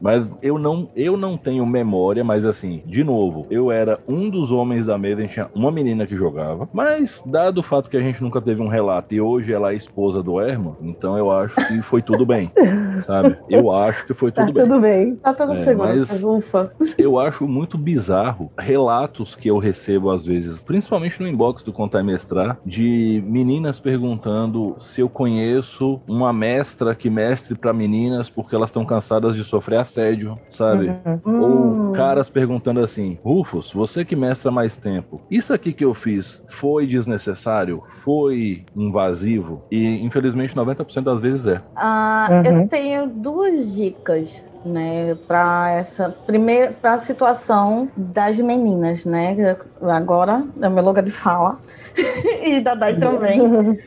Mas eu não, eu não tenho memória, mas assim, de novo, eu era um dos homens da mesa, a gente tinha uma menina que jogava, mas dado o fato que a gente nunca teve um relato e hoje ela é esposa do Herman, então eu acho que foi tudo bem, sabe? Eu acho que foi Tá tudo bem. tudo bem. Tá tudo É, seguro. mas- Ufa. Eu acho muito bizarro relatos que eu recebo às vezes, principalmente no inbox do Contar e Mestrar, de meninas perguntando se eu conheço uma mestra que mestre pra meninas porque elas estão cansadas de sofrer assédio, sabe? Uhum. Ou caras perguntando assim: Rufus, você que mestra mais tempo, isso aqui que eu fiz foi desnecessário? Foi invasivo? E infelizmente 90% das vezes é. Ah, Uhum. Eu tenho duas dicas, né, para essa primeira, para a situação das meninas, né? Agora é meu lugar de fala e da Dai também.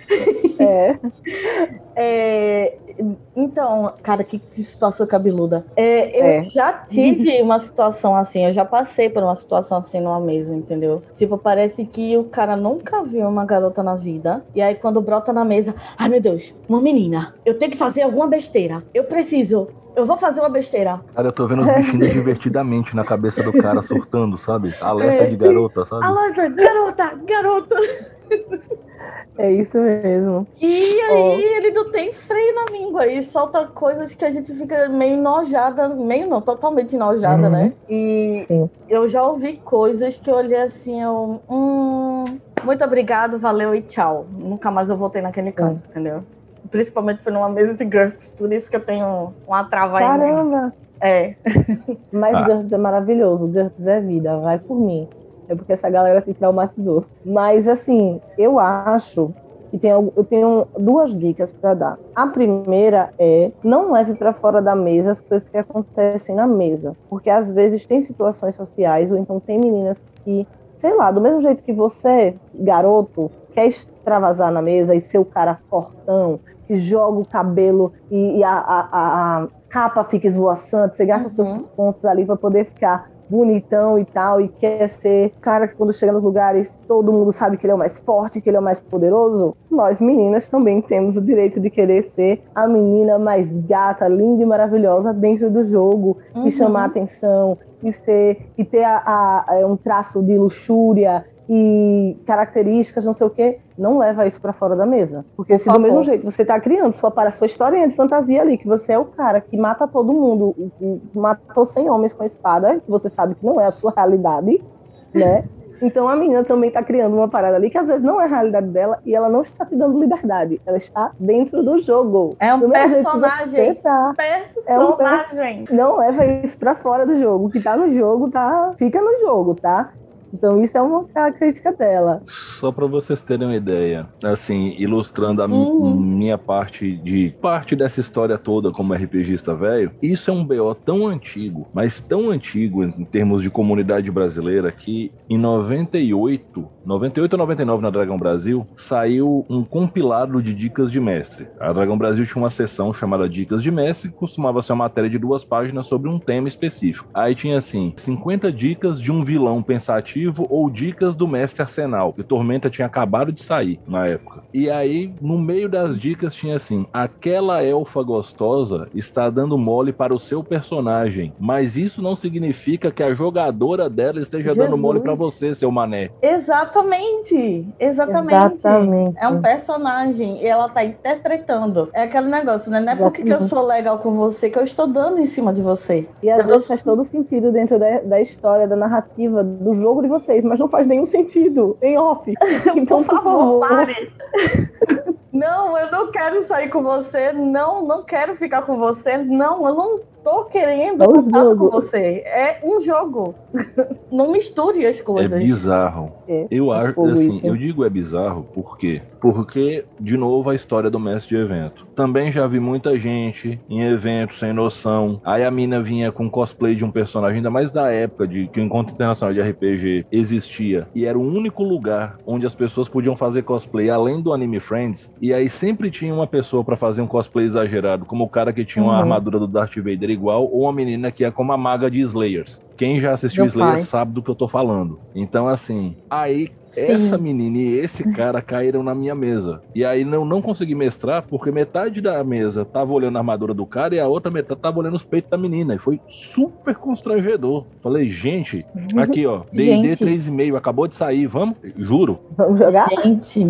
É. É, então, cara, que, que situação cabeluda. É, eu É. já tive uma situação assim, eu já passei por uma situação assim numa mesa, entendeu? Tipo, parece que o cara nunca viu uma garota na vida. E aí, quando brota na mesa, ai meu Deus, uma menina, eu tenho que fazer alguma besteira. Eu preciso. Eu vou fazer uma besteira. Cara, eu tô vendo os bichinhos divertidamente na cabeça do cara surtando, sabe? Alerta É, de garota, sabe? Alerta, garota, garota. É isso mesmo. E aí ele não tem freio na língua e solta coisas que a gente fica meio enojada, meio não, totalmente enojada, Uhum. né? E Sim. eu já ouvi coisas que eu olhei assim, eu, hum, muito obrigado, valeu e tchau. Nunca mais eu voltei naquele canto, entendeu? Principalmente foi numa mesa de GURPS, por isso que eu tenho uma trava aí. Caramba! É. Mas Ah. GURPS é maravilhoso. GURPS é vida. Vai por mim. É porque essa galera se traumatizou. Mas, assim, eu acho que tem, eu tenho duas dicas para dar. A primeira é não leve para fora da mesa as coisas que acontecem na mesa. Porque, às vezes, tem situações sociais, ou então tem meninas que, sei lá, do mesmo jeito que você, garoto, quer extravasar na mesa e ser o cara fortão, que joga o cabelo e, e a, a- a- a capa fica esvoaçante, você gasta Uhum. seus pontos ali para poder ficar bonitão e tal, e quer ser cara que quando chega nos lugares todo mundo sabe que ele é o mais forte, que ele é o mais poderoso. Nós meninas também temos o direito de querer ser a menina mais gata, linda e maravilhosa dentro do jogo, Uhum. e chamar atenção, e ser e ter a, a- a- um traço de luxúria e características, não sei o quê, não leva isso pra fora da mesa. Porque Por se do favor. mesmo jeito você tá criando sua, para sua historinha de fantasia ali, que você é o cara que mata todo mundo, matou 100 homens com a espada, que você sabe que não é a sua realidade, né? Então a menina também está criando uma parada ali que às vezes não é a realidade dela e ela não está te dando liberdade. Ela está dentro do jogo. É um Do personagem. tá. Personagem. Não leva isso pra fora do jogo. O que tá no jogo, tá. Fica no jogo, tá? Então isso é uma característica dela. Só pra vocês terem uma ideia, assim, ilustrando a Uhum. minha parte de parte dessa história toda como RPGista velho, isso é um BO tão antigo, mas tão antigo em termos de comunidade brasileira que em 98, 98 ou 99 na Dragão Brasil, saiu um compilado de dicas de mestre. A Dragão Brasil tinha uma seção chamada Dicas de Mestre, que costumava ser uma matéria de duas páginas sobre um tema específico. Aí tinha assim, 50 dicas de um vilão pensativo ou dicas do mestre Arsenal, que Tormenta tinha acabado de sair na época. E aí, no meio das dicas tinha assim: aquela elfa gostosa está dando mole para o seu personagem, mas isso não significa que a jogadora dela esteja dando Jesus. mole para você, seu mané. Exatamente. Exatamente. Exatamente. É um personagem e ela tá interpretando. É aquele negócio, né? Não é porque que eu sou legal com você que eu estou dando em cima de você. E às Eu vezes tô- faz todo sentido dentro da, da história, da narrativa, do jogo de vocês, mas não faz nenhum sentido em off. Então, por favor, pare. Não, eu não quero sair com você. Não, não quero ficar com você. Não, eu não tô querendo É um contato jogo. com você. É um jogo. Não misture as É coisas. bizarro. É, Eu é acho, fogo assim, isso. eu digo é bizarro por quê? Porque, de novo, a história do mestre de evento. Também já vi muita gente em eventos sem noção. Aí a mina vinha com cosplay de um personagem, ainda mais da época de que o Encontro Internacional de RPG existia. E era o único lugar onde as pessoas podiam fazer cosplay além do Anime Friends. E aí sempre tinha uma pessoa pra fazer um cosplay exagerado, como o cara que tinha uma Uhum. armadura do Darth Vader igual, ou uma menina que é como a maga de Slayers. Quem já assistiu Meu Slayer pai. sabe do que eu tô falando. Então, assim, aí Sim. essa menina e esse cara caíram na minha mesa. E aí não, não consegui mestrar porque metade da mesa tava olhando a armadura do cara e a outra metade tava olhando os peitos da menina. E foi super constrangedor. Falei, gente, aqui ó, D&D Gente. 3,5, acabou de sair, vamos? Juro. vamos jogar? Gente,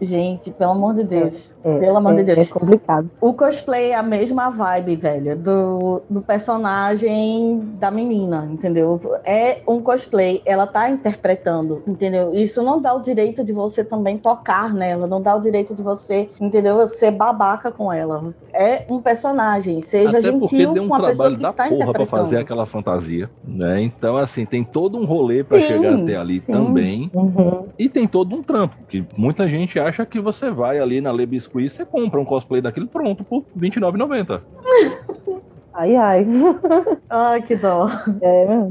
gente, pelo amor de Deus. É, Pelo amor de é- Deus. É complicado. O cosplay é a mesma vibe, velho, do, do personagem da menina, entendeu? É um cosplay, ela tá interpretando, entendeu? Isso não dá o direito de você também tocar nela, não dá o direito de você, entendeu? Ser babaca com ela. É um personagem, seja Até gentil deu um com a pessoa trabalho que da está porra pra interpretando. fazer aquela fantasia, né? Então, assim, tem todo um rolê pra Sim, chegar até ali sim. também. Uhum. E tem todo um trampo, que muita gente acha que você vai ali na Le E você compra um cosplay daquele pronto por R$29,90. Ai, ai. Ai, que dó. É,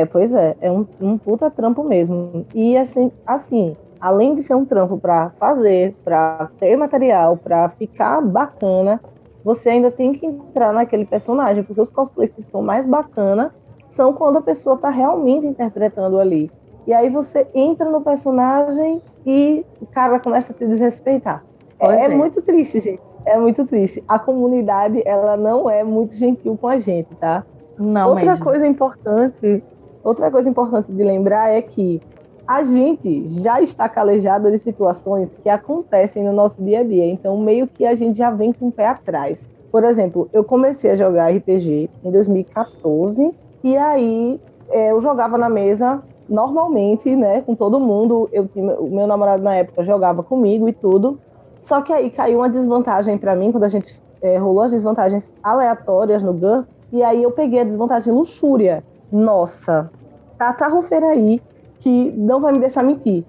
é, pois é, é um, um puta trampo mesmo. E assim, assim, além de ser um trampo pra fazer, pra ter material, pra ficar bacana, você ainda tem que entrar naquele personagem, porque os cosplays que ficam mais bacana são quando a pessoa tá realmente interpretando ali. E aí você entra no personagem e o cara começa a te desrespeitar. É é. muito triste, gente. É muito triste. A comunidade, ela não é muito gentil com a gente, tá? Não outra mesmo. coisa importante, outra coisa importante de lembrar é que a gente já está calejado de situações que acontecem no nosso dia a dia, então meio que a gente já vem com o pé atrás. Por exemplo, eu comecei a jogar RPG em 2014 e aí é, eu jogava na mesa normalmente, né, com todo mundo. Eu o meu namorado na época jogava comigo e tudo. Só que aí caiu uma desvantagem para mim quando a gente é, rolou as desvantagens aleatórias no GURPS. E aí eu peguei a desvantagem luxúria. Nossa, Tata Ruferaí, que não vai me deixar mentir.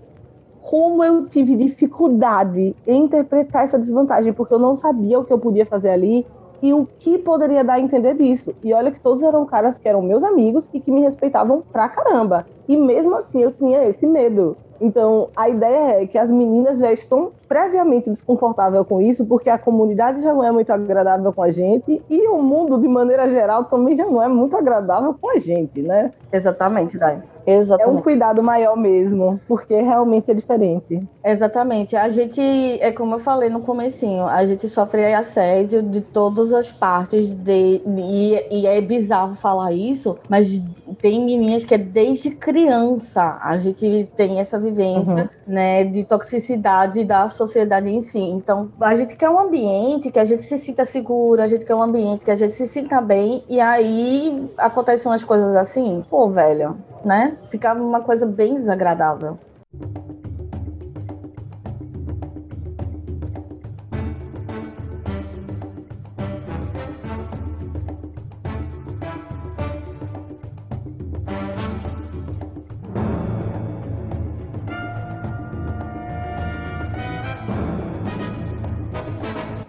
Como eu tive dificuldade em interpretar essa desvantagem, porque eu não sabia o que eu podia fazer ali e o que poderia dar a entender disso. E olha que todos eram caras que eram meus amigos e que me respeitavam pra caramba. E mesmo assim eu tinha esse medo. Então, a ideia é que as meninas já estão previamente desconfortáveis com isso, porque a comunidade já não é muito agradável com a gente e o mundo, de maneira geral, também já não é muito agradável com a gente, né? Exatamente, Dai. É um Exatamente. cuidado maior mesmo, porque realmente é diferente. Exatamente. A gente, é como eu falei no comecinho, a gente sofre assédio de todas as partes de, e, e é bizarro falar isso, mas tem meninas que é desde criança a gente tem essa vivência, uhum. né, de toxicidade da sociedade em si. Então, a gente quer um ambiente que a gente se sinta seguro, a gente quer um ambiente que a gente se sinta bem, e aí acontecem umas coisas assim, pô, velho, né? Ficava uma coisa bem desagradável.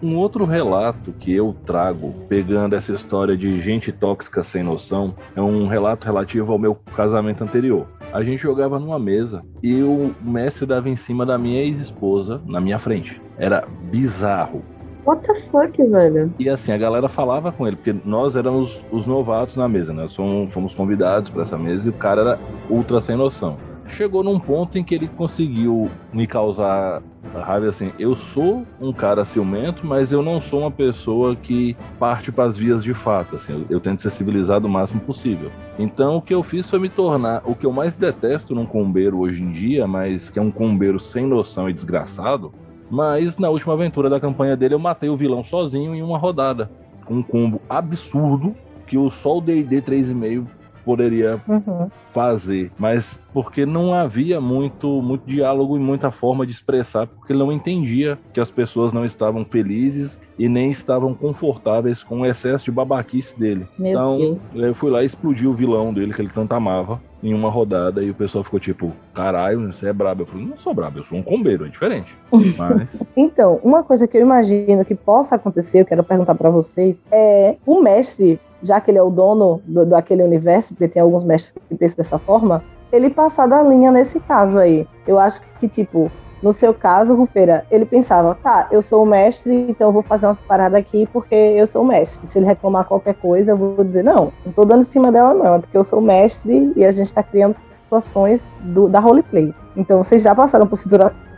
Um outro relato que eu trago, pegando essa história de gente tóxica sem noção, é um relato relativo ao meu casamento anterior. A gente jogava numa mesa e o mestre dava em cima da minha ex-esposa na minha frente. Era bizarro. What the fuck, velho? E assim, a galera falava com ele, porque nós éramos os novatos na mesa, né? Fomos, fomos convidados para essa mesa e o cara era ultra sem noção chegou num ponto em que ele conseguiu me causar raiva assim. Eu sou um cara ciumento, mas eu não sou uma pessoa que parte para as vias de fato. Assim, eu, eu, tento ser civilizado o máximo possível. Então o que eu fiz foi me tornar o que eu mais detesto num combeiro hoje em dia, mas que é um combeiro sem noção e desgraçado. Mas na última aventura da campanha dele eu matei o vilão sozinho em uma rodada. Um combo absurdo que o Sol D&D 3,5 poderia uhum. fazer, mas porque não havia muito, muito diálogo e muita forma de expressar, porque ele não entendia que as pessoas não estavam felizes e nem estavam confortáveis com o excesso de babaquice dele. Meu então, Deus. eu fui lá e explodi o vilão dele, que ele tanto amava, em uma rodada, e o pessoal ficou tipo, caralho, você é brabo. Eu falei, não sou brabo, eu sou um combeiro, é diferente. Mas... então, uma coisa que eu imagino que possa acontecer, eu quero perguntar para vocês, é o mestre já que ele é o dono do, daquele universo, porque tem alguns mestres que pensam dessa forma, ele passar da linha nesse caso aí. Eu acho que, tipo, no seu caso, Rufeira, ele pensava, tá, eu sou o mestre, então eu vou fazer umas paradas aqui porque eu sou o mestre. Se ele reclamar qualquer coisa, eu vou dizer, não, não tô dando em cima dela, não, é porque eu sou o mestre e a gente tá criando situações do, da roleplay. Então, vocês já passaram por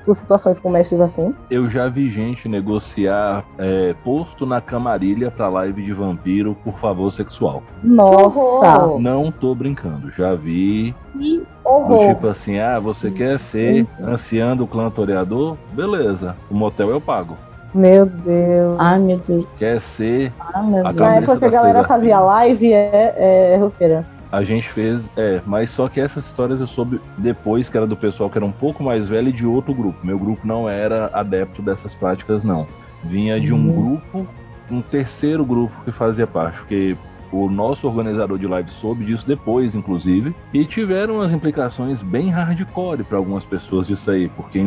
suas situações com mestres assim? Eu já vi gente negociar é, posto na camarilha pra live de vampiro por favor sexual. Nossa! Não tô brincando, já vi. Que horror! Tipo assim, ah, você quer ser ancião do clã toreador? Beleza, o motel eu pago. Meu Deus. Ai, meu Deus. Quer ser. Ah, meu Deus. Na época que a galera fazia live, é, é roqueira a gente fez, é, mas só que essas histórias eu soube depois que era do pessoal que era um pouco mais velho e de outro grupo. Meu grupo não era adepto dessas práticas, não. Vinha de um uhum. grupo, um terceiro grupo que fazia parte, porque o nosso organizador de live soube disso depois, inclusive, e tiveram as implicações bem hardcore para algumas pessoas disso aí, porque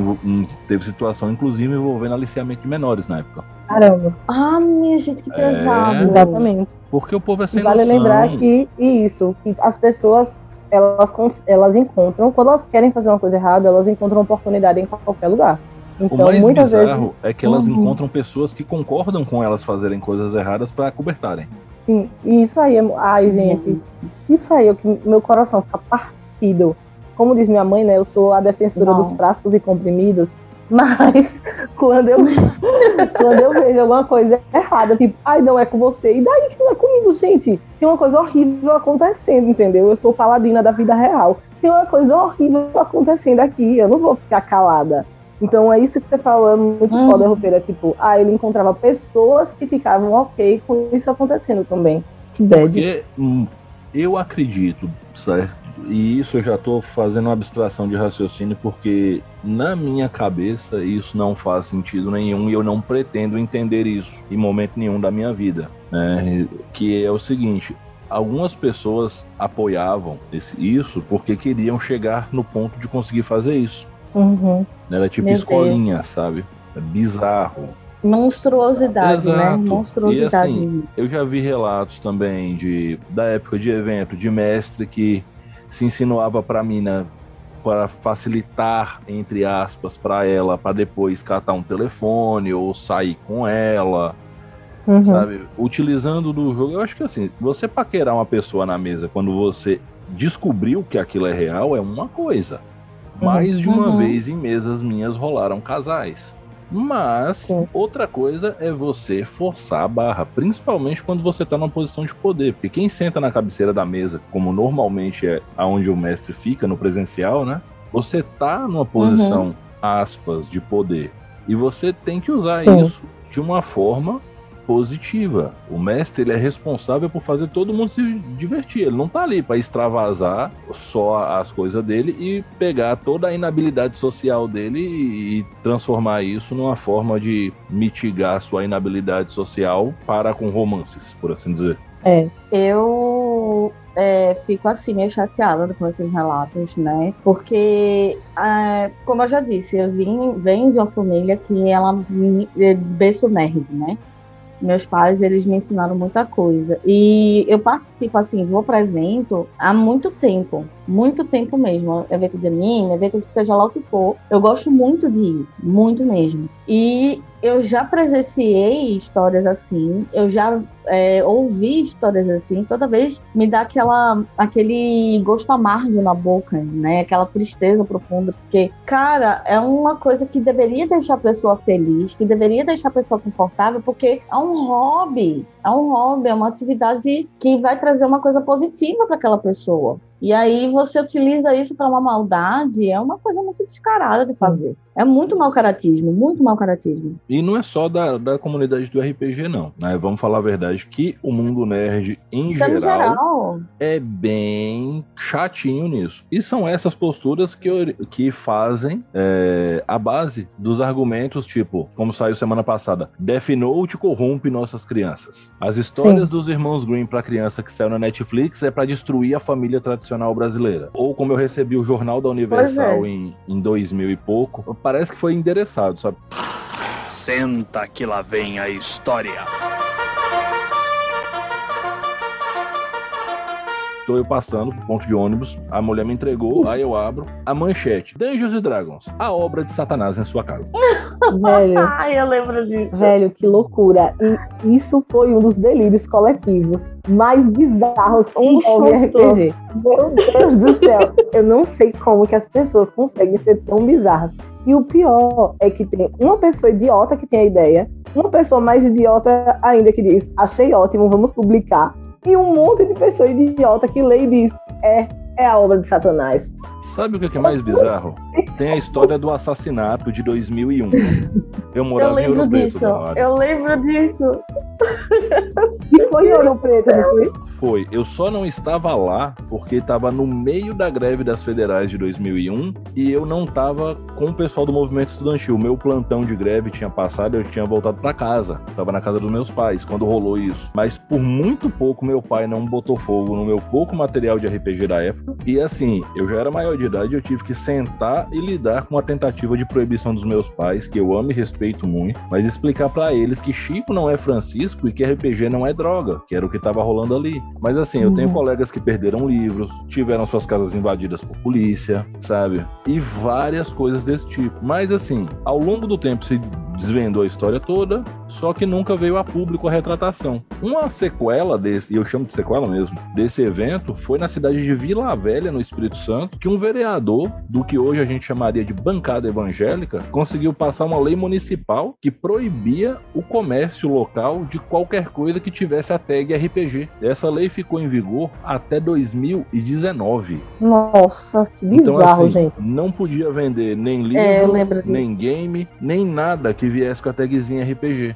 teve situação, inclusive, envolvendo aliciamento de menores na época. Caramba. Ah, minha gente, que é. pesado. É... Exatamente. Porque o povo é sem vale noção. lembrar que isso, que as pessoas elas, elas encontram, quando elas querem fazer uma coisa errada, elas encontram oportunidade em qualquer lugar. Então, o mais muitas bizarro vezes... é que elas uhum. encontram pessoas que concordam com elas fazerem coisas erradas para cobertarem. Sim, isso aí é. Ai, gente, isso aí é o que meu coração fica partido. Como diz minha mãe, né? Eu sou a defensora Não. dos frascos e comprimidos. Mas quando eu, quando eu vejo alguma coisa errada, tipo, ai, não é com você, e daí que não é comigo, gente? Tem uma coisa horrível acontecendo, entendeu? Eu sou paladina da vida real. Tem uma coisa horrível acontecendo aqui, eu não vou ficar calada. Então é isso que você falou, é muito uhum. foda, Rupeira. É tipo, ah, ele encontrava pessoas que ficavam ok com isso acontecendo também. Que bad. Porque hum, eu acredito, certo? E isso eu já estou fazendo uma abstração de raciocínio porque na minha cabeça isso não faz sentido nenhum e eu não pretendo entender isso em momento nenhum da minha vida. Né? Que é o seguinte: algumas pessoas apoiavam esse, isso porque queriam chegar no ponto de conseguir fazer isso. Uhum. Era tipo Meu escolinha, Deus. sabe? É bizarro. Monstruosidade, né? Exato. né? Monstruosidade. E assim, eu já vi relatos também de da época de evento, de mestre que se insinuava para mina para facilitar, entre aspas, para ela, para depois catar um telefone ou sair com ela, uhum. sabe? Utilizando do jogo, eu acho que assim, você paquerar uma pessoa na mesa quando você descobriu que aquilo é real é uma coisa. Uhum. Mais de uma uhum. vez em mesas minhas rolaram casais. Mas Sim. outra coisa é você forçar a barra, principalmente quando você tá numa posição de poder. Porque quem senta na cabeceira da mesa, como normalmente é aonde o mestre fica no presencial, né? Você tá numa posição, uhum. aspas, de poder. E você tem que usar Sim. isso de uma forma positiva. O mestre ele é responsável por fazer todo mundo se divertir. Ele não tá ali para extravasar só as coisas dele e pegar toda a inabilidade social dele e transformar isso numa forma de mitigar sua inabilidade social para com romances, por assim dizer. É, eu é, fico assim meio chateada com esses relatos, né? Porque, é, como eu já disse, eu vim, venho de uma família que ela é berço nerd, né? Meus pais, eles me ensinaram muita coisa. E eu participo, assim, vou para evento há muito tempo. Muito tempo mesmo. Evento de anime, evento que seja lá o que for. Eu gosto muito de ir. Muito mesmo. E eu já presenciei histórias assim, eu já é, ouvi histórias assim, toda vez me dá aquela, aquele gosto amargo na boca, né? Aquela tristeza profunda, porque, cara, é uma coisa que deveria deixar a pessoa feliz, que deveria deixar a pessoa confortável, porque é um hobby, é um hobby, é uma atividade que vai trazer uma coisa positiva para aquela pessoa. E aí você utiliza isso para uma maldade, é uma coisa muito descarada de fazer. É muito mau caratismo, muito mau caratismo. E não é só da, da comunidade do RPG, não. Né? Vamos falar a verdade que o mundo nerd, em geral, geral, é bem chatinho nisso. E são essas posturas que, que fazem é, a base dos argumentos, tipo, como saiu semana passada, Death Note corrompe nossas crianças. As histórias Sim. dos irmãos Green para criança que saiu na Netflix é para destruir a família tradicional brasileira. Ou como eu recebi o Jornal da Universal é. em, em 2000 e pouco, parece que foi endereçado, sabe? Senta que lá vem a história. Tô eu passando pro ponto de ônibus, a mulher me entregou, aí eu abro a manchete. Dungeons and Dragons, a obra de Satanás em sua casa. Velho. Ai, eu lembro disso. Velho, que loucura. E isso foi um dos delírios coletivos mais bizarros que um envolve RPG. Meu Deus do céu. eu não sei como que as pessoas conseguem ser tão bizarras. E o pior é que tem uma pessoa idiota que tem a ideia, uma pessoa mais idiota ainda que diz: achei ótimo, vamos publicar. E um monte de pessoa idiota que lê e diz: é, é a obra de Satanás. Sabe o que é mais bizarro? Tem a história do assassinato de 2001. Eu morava eu lembro em Ouro disso. eu lembro disso. E foi Ouro Preto, não foi? Foi. Eu só não estava lá porque estava no meio da greve das federais de 2001 e eu não estava com o pessoal do movimento estudantil. Meu plantão de greve tinha passado, eu tinha voltado para casa. Estava na casa dos meus pais quando rolou isso. Mas por muito pouco meu pai não botou fogo no meu pouco material de RPG da época. E assim, eu já era maior de idade, eu tive que sentar e lidar com a tentativa de proibição dos meus pais, que eu amo e respeito muito, mas explicar para eles que Chico não é Francisco e que RPG não é droga, que era o que tava rolando ali. Mas assim, eu tenho uhum. colegas que perderam livros, tiveram suas casas invadidas por polícia, sabe? E várias coisas desse tipo. Mas assim, ao longo do tempo se desvendou a história toda, só que nunca veio a público a retratação. Uma sequela desse, e eu chamo de sequela mesmo, desse evento foi na cidade de Vila Velha, no Espírito Santo, que um vereador do que hoje a gente chamaria de bancada evangélica conseguiu passar uma lei municipal que proibia o comércio local de qualquer coisa que tivesse a tag RPG. Essa lei ficou em vigor até 2019. Nossa, que então, bizarro, então, assim, gente. Não podia vender nem livro, é, nem game, nem nada que viesse com a tagzinha RPG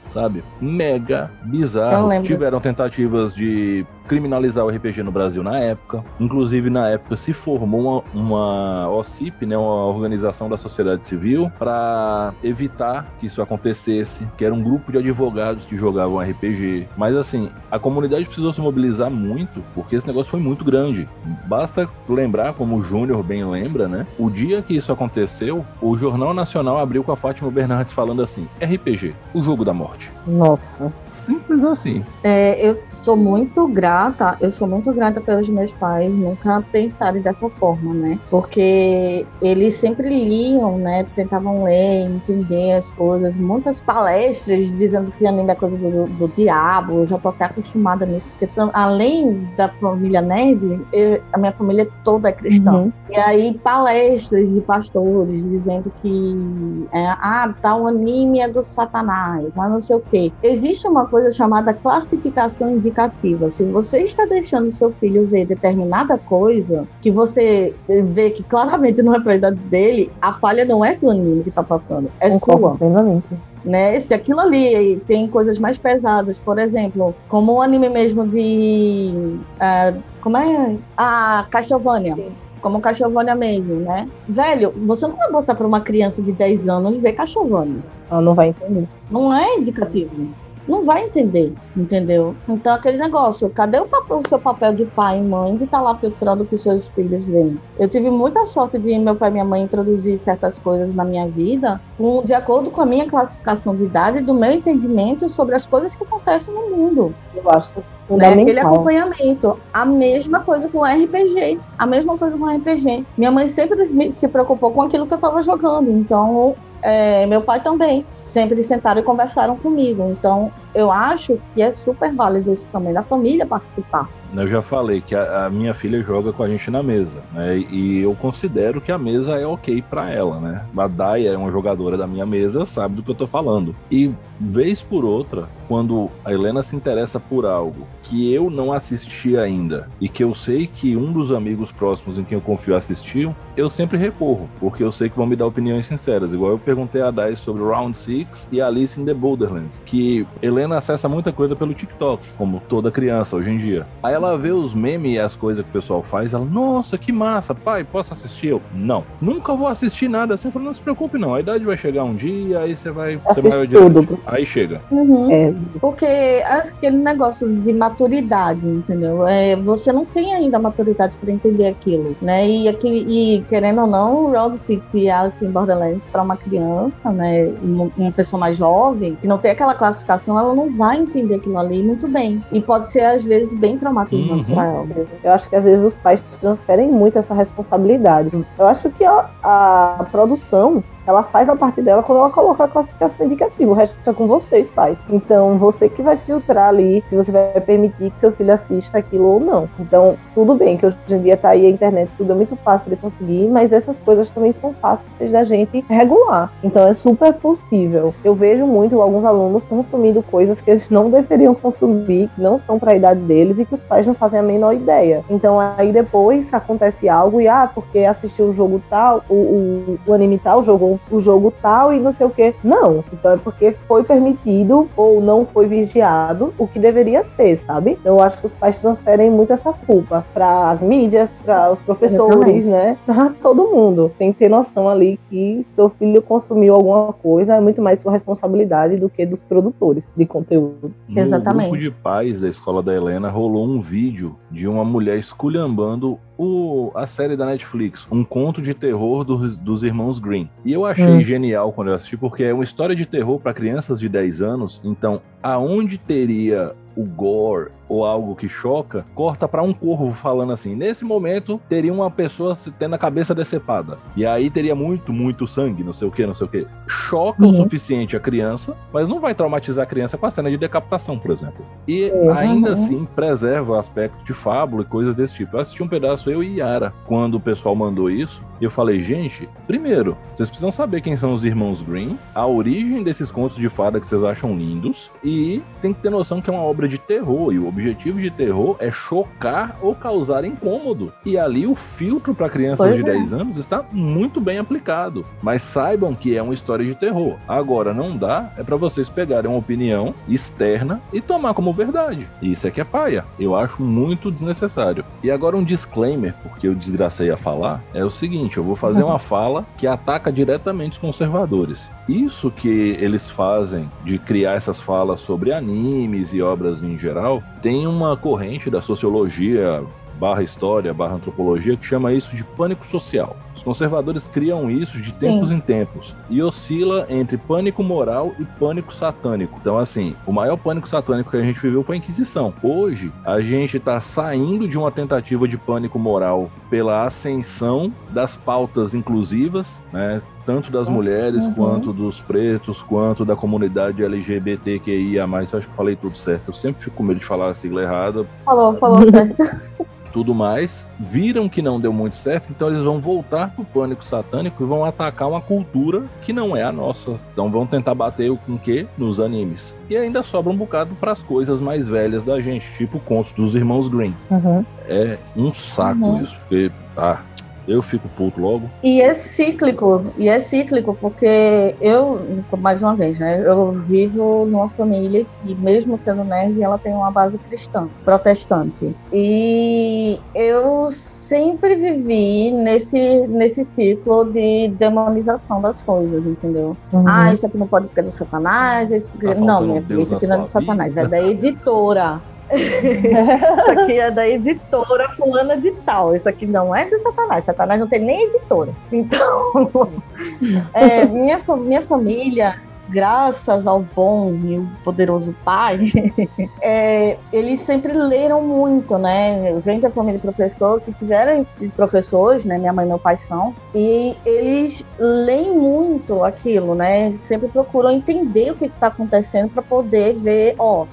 sabe? Mega bizarro. Tiveram tentativas de criminalizar o RPG no Brasil na época. Inclusive, na época, se formou uma, uma OCIP, né, uma organização da sociedade civil, para evitar que isso acontecesse, que era um grupo de advogados que jogavam RPG. Mas, assim, a comunidade precisou se mobilizar muito, porque esse negócio foi muito grande. Basta lembrar, como o Júnior bem lembra, né? O dia que isso aconteceu, o Jornal Nacional abriu com a Fátima Bernardes falando assim: RPG, o jogo da morte. Nossa. Simples assim. É, eu sou muito grata, eu sou muito grata pelos meus pais nunca pensarem dessa forma, né? Porque eles sempre liam, né? Tentavam ler, entender as coisas, muitas palestras dizendo que anime é coisa do, do diabo. Eu já tô até acostumada nisso, porque além da família nerd, eu, a minha família toda é cristã. Uhum. E aí, palestras de pastores dizendo que é, ah, tal anime é do satanás, ah, não sei o quê. Existe uma coisa chamada classificação indicativa. Se você está deixando seu filho ver determinada coisa, que você vê que claramente não é para a idade dele, a falha não é do anime que está passando, é sua. Plenamente né? Se aquilo ali tem coisas mais pesadas, por exemplo, como o anime mesmo de. Uh, como é? A Castlevania. Sim. Como Castlevania mesmo, né? Velho, você não vai botar para uma criança de 10 anos ver Castlevania. Ela não vai entender. Não é indicativo não vai entender, entendeu? Então, aquele negócio, cadê o, papel, o seu papel de pai e mãe de estar tá lá filtrando o que seus filhos veem? Eu tive muita sorte de meu pai e minha mãe introduzir certas coisas na minha vida, com, de acordo com a minha classificação de idade e do meu entendimento sobre as coisas que acontecem no mundo. Eu acho né? Aquele acompanhamento. A mesma coisa com RPG. A mesma coisa com RPG. Minha mãe sempre se preocupou com aquilo que eu estava jogando. Então, é, meu pai também. Sempre sentaram e conversaram comigo. Então, eu acho que é super válido isso também da família participar. Eu já falei que a, a, minha filha joga com a gente na mesa, né? E eu considero que a mesa é ok para ela, né? A Dai é uma jogadora da minha mesa, sabe do que eu tô falando. E vez por outra, quando a Helena se interessa por algo que eu não assisti ainda e que eu sei que um dos amigos próximos em quem eu confio assistiu, eu sempre recorro, porque eu sei que vão me dar opiniões sinceras. Igual eu perguntei a Dai sobre Round 6 e Alice in the Borderlands, que Helena acessa muita coisa pelo TikTok, como toda criança hoje em dia. Aí ela vê os memes e as coisas que o pessoal faz, ela, nossa, que massa, pai, posso assistir? Eu, não, nunca vou assistir nada. Você falou, não se preocupe não, a idade vai chegar um dia, aí você vai ser maior de tudo. Aí chega. Uhum. É. Porque aquele negócio de maturidade, entendeu? É, você não tem ainda maturidade para entender aquilo, né? E, aqui, e querendo ou não, o Round Six e Alice in Borderlands para uma criança, né? Uma, uma pessoa mais jovem, que não tem aquela classificação, ela não vai entender aquilo ali muito bem. E pode ser, às vezes, bem traumatizante uhum. para ela. Eu acho que às vezes os pais transferem muito essa responsabilidade. Eu acho que a, a produção ela faz a parte dela quando ela coloca a classificação indicativa. O resto está com vocês, pais. Então, você que vai filtrar ali se você vai permitir que seu filho assista aquilo ou não. Então, tudo bem que hoje em dia tá aí a internet, tudo é muito fácil de conseguir, mas essas coisas também são fáceis da gente regular. Então, é super possível. Eu vejo muito alguns alunos consumindo coisas que eles não deveriam consumir, que não são para a idade deles e que os pais não fazem a menor ideia. Então, aí depois acontece algo e, ah, porque assistiu o jogo tal, o, o, o anime tal, jogou o jogo tal e não sei o que. Não. Então é porque foi permitido ou não foi vigiado o que deveria ser, sabe? Então, eu acho que os pais transferem muito essa culpa para as mídias, para os professores, né? Pra todo mundo. Tem que ter noção ali que seu filho consumiu alguma coisa é muito mais sua responsabilidade do que dos produtores de conteúdo. No Exatamente. grupo de pais da escola da Helena rolou um vídeo de uma mulher esculhambando o, a série da Netflix, Um Conto de Terror dos, dos Irmãos Green. E eu achei hum. genial quando eu assisti, porque é uma história de terror para crianças de 10 anos. Então, aonde teria o gore ou algo que choca, corta para um corvo falando assim. Nesse momento, teria uma pessoa tendo a cabeça decepada. E aí teria muito, muito sangue, não sei o que, não sei o que. Choca uhum. o suficiente a criança, mas não vai traumatizar a criança com a cena de decapitação, por exemplo. E uhum. ainda assim, preserva o aspecto de fábula e coisas desse tipo. Eu assisti um pedaço, eu e Yara, quando o pessoal mandou isso, e eu falei, gente, primeiro, vocês precisam saber quem são os irmãos Green, a origem desses contos de fada que vocês acham lindos, e tem que ter noção que é uma obra de terror, e o objetivo de terror é chocar ou causar incômodo. E ali o filtro para crianças pois de é. 10 anos está muito bem aplicado. Mas saibam que é uma história de terror. Agora, não dá é para vocês pegarem uma opinião externa e tomar como verdade. Isso é que é paia. Eu acho muito desnecessário. E agora um disclaimer, porque eu desgracei a falar, é o seguinte: eu vou fazer uma fala que ataca diretamente os conservadores. Isso que eles fazem de criar essas falas sobre animes e obras em geral tem uma corrente da sociologia barra história, barra antropologia, que chama isso de pânico social. Os conservadores criam isso de tempos Sim. em tempos e oscila entre pânico moral e pânico satânico. Então, assim, o maior pânico satânico que a gente viveu foi a Inquisição. Hoje, a gente está saindo de uma tentativa de pânico moral pela ascensão das pautas inclusivas, né? Tanto das mulheres, Uhum. quanto dos pretos, quanto da comunidade LGBTQIA. Eu acho que falei tudo certo. Eu sempre fico com medo de falar a sigla errada, Falou, falou certo. tudo mais, viram que não deu muito certo, então eles vão voltar pro pânico satânico e vão atacar uma cultura que não é a nossa. Então vão tentar bater o com quê? Nos animes. E ainda sobra um bocado pras coisas mais velhas da gente, tipo o conto dos irmãos Green. Uhum. É um saco Uhum. isso, porque ah, eu fico puto logo. E é cíclico, e é cíclico, porque eu, mais uma vez, né, eu vivo numa família que, mesmo sendo nerd, ela tem uma base cristã, protestante. E eu sempre vivi nesse, nesse ciclo de demonização das coisas, entendeu? Uhum. Ah, isso aqui não pode porque é do Satanás, isso aqui... Tá não, minha filha, isso aqui não é do Satanás, vida. é da editora. Isso aqui é da editora fulana de tal. Isso aqui não é de Satanás. Satanás não tem nem editora. Então, é, minha, minha família, graças ao bom e poderoso pai, é, eles sempre leram muito, né? Vem da família de professor, que tiveram professores, né? Minha mãe e meu pai são. E eles leem muito aquilo, né? Sempre procuram entender o que está acontecendo para poder ver, ó,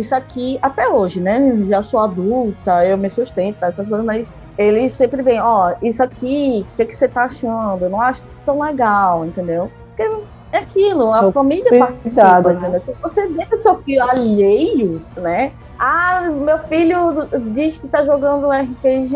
isso aqui, até hoje, né? Já sou adulta, eu me sustento, essas coisas, mas eles sempre vêm, ó, isso aqui, o que, que você tá achando? Eu não acho tão legal, entendeu? Porque é aquilo, a família participa, né? entendeu? Se você deixa seu filho alheio, né? Ah, meu filho diz que tá jogando RPG,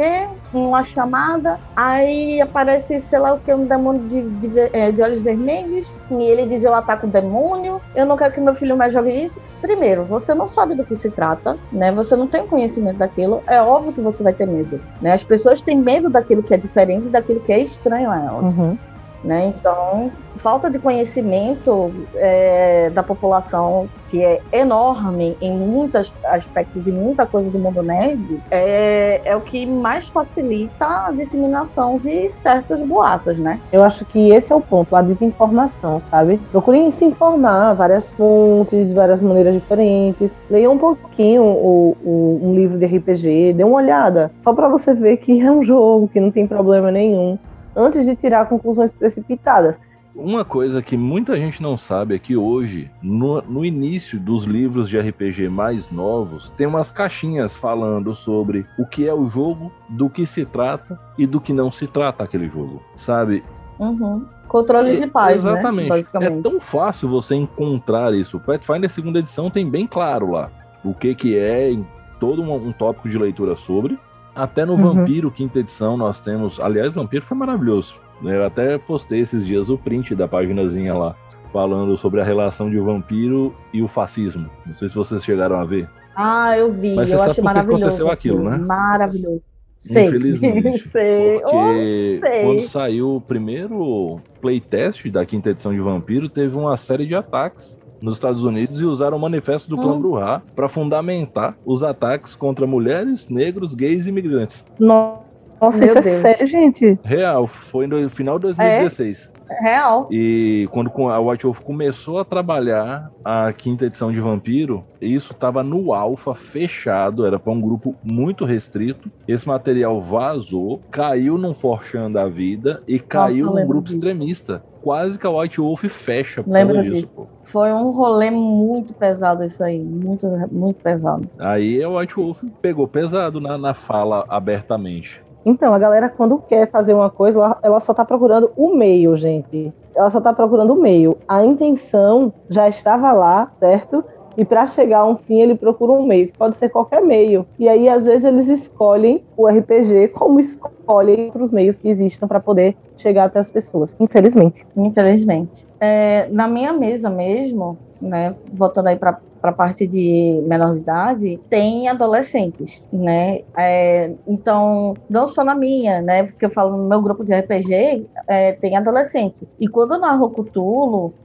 uma chamada, aí aparece, sei lá o que, um demônio de, de, eh, de olhos vermelhos, e ele diz eu ataco o demônio, eu não quero que meu filho mais jogue isso. Primeiro, você não sabe do que se trata, né? Você não tem conhecimento daquilo, é óbvio que você vai ter medo, né? As pessoas têm medo daquilo que é diferente, daquilo que é estranho a elas Uhum. Né? Então, falta de conhecimento é, da população, que é enorme em muitos aspectos de muita coisa do mundo nerd, é, é o que mais facilita a disseminação de certos boatos, né? Eu acho que esse é o ponto, a desinformação, sabe? Procurem se informar, várias fontes, várias maneiras diferentes. Leiam um pouquinho o, o- um livro de RPG, dê uma olhada, só pra você ver que é um jogo, que não tem problema nenhum, antes de tirar conclusões precipitadas. Uma coisa que muita gente não sabe é que hoje, no, no início dos livros de RPG mais novos, tem umas caixinhas falando sobre o que é o jogo, do que se trata e do que não se trata aquele jogo, sabe? Uhum. Controles de paz, né? Exatamente. é Basicamente. tão fácil você encontrar isso. O Pathfinder segunda edição tem bem claro lá o que que é, em todo um, um tópico de leitura sobre. Até no Uhum. Vampiro, quinta edição, nós temos. Aliás, Vampiro foi maravilhoso. né? Eu até postei esses dias o print da paginazinha lá, falando sobre a relação de vampiro e o fascismo. Não sei se vocês chegaram a ver. Ah, eu vi, Mas você eu sabe achei maravilhoso. aconteceu aquilo, né? Maravilhoso. Sei. Infelizmente. Sei. Porque Oh, sei. quando saiu o primeiro playtest da quinta edição de Vampiro, teve uma série de ataques nos Estados Unidos e usaram o manifesto do Clã Hum. Bruhá para fundamentar os ataques contra mulheres, negros, gays e imigrantes. Nossa, Meu isso é sério, gente. Real, foi no final de É? 2016. Real. E quando a White Wolf começou a trabalhar a quinta edição de Vampiro, isso estava no alfa fechado, era para um grupo muito restrito. Esse material vazou, caiu num Forchan da vida e caiu eu num grupo disso. extremista. Quase que a White Wolf fecha por Lembro causa disso. disso. pô. Foi um rolê muito pesado isso aí. Muito, muito pesado. Aí a White Wolf pegou pesado na, na fala abertamente. Então, a galera, quando quer fazer uma coisa, ela, ela só tá procurando o meio, gente. Ela só tá procurando o meio. A intenção já estava lá, certo? E para chegar a um fim, ele procura um meio, pode ser qualquer meio. E aí, às vezes, eles escolhem o RPG como escolhem outros meios que existam para poder chegar até as pessoas, infelizmente. Infelizmente. é, na minha mesa mesmo, né, voltando aí para para a parte de menor de idade, tem adolescentes, né? É, então, não só na minha, né? Porque eu falo no meu grupo de RPG, é, tem adolescente. E quando eu narro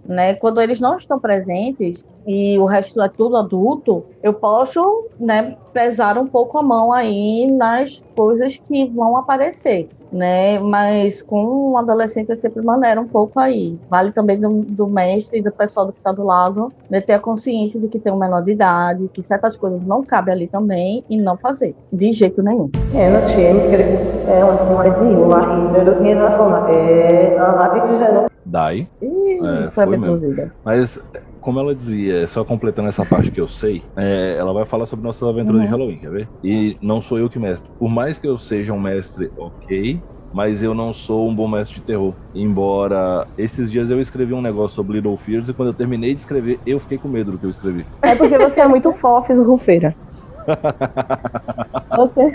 né? Quando eles não estão presentes e o resto é tudo adulto, eu posso, né? Pesar um pouco a mão aí nas coisas que vão aparecer né? Mas com um adolescente é sempre maneira um pouco aí. Vale também do, do mestre e do pessoal que está do lado, né? Ter a consciência de que tem um menor de idade, que certas coisas não cabem ali também e não fazer, de jeito nenhum. É, não tinha, é uma nenhuma ainda, eu tinha noção, é, a já não. Dai. Ih, É, foi foi abduzida. Mas, como ela dizia, só completando essa parte que eu sei, é, ela vai falar sobre nossas aventuras de Uhum. Halloween, quer ver? E não sou eu que mestre. Por mais que eu seja um mestre ok, mas eu não sou um bom mestre de terror. Embora esses dias eu escrevi um negócio sobre Little Fears e quando eu terminei de escrever, eu fiquei com medo do que eu escrevi. É porque você é muito fofes, Rufeira. Você,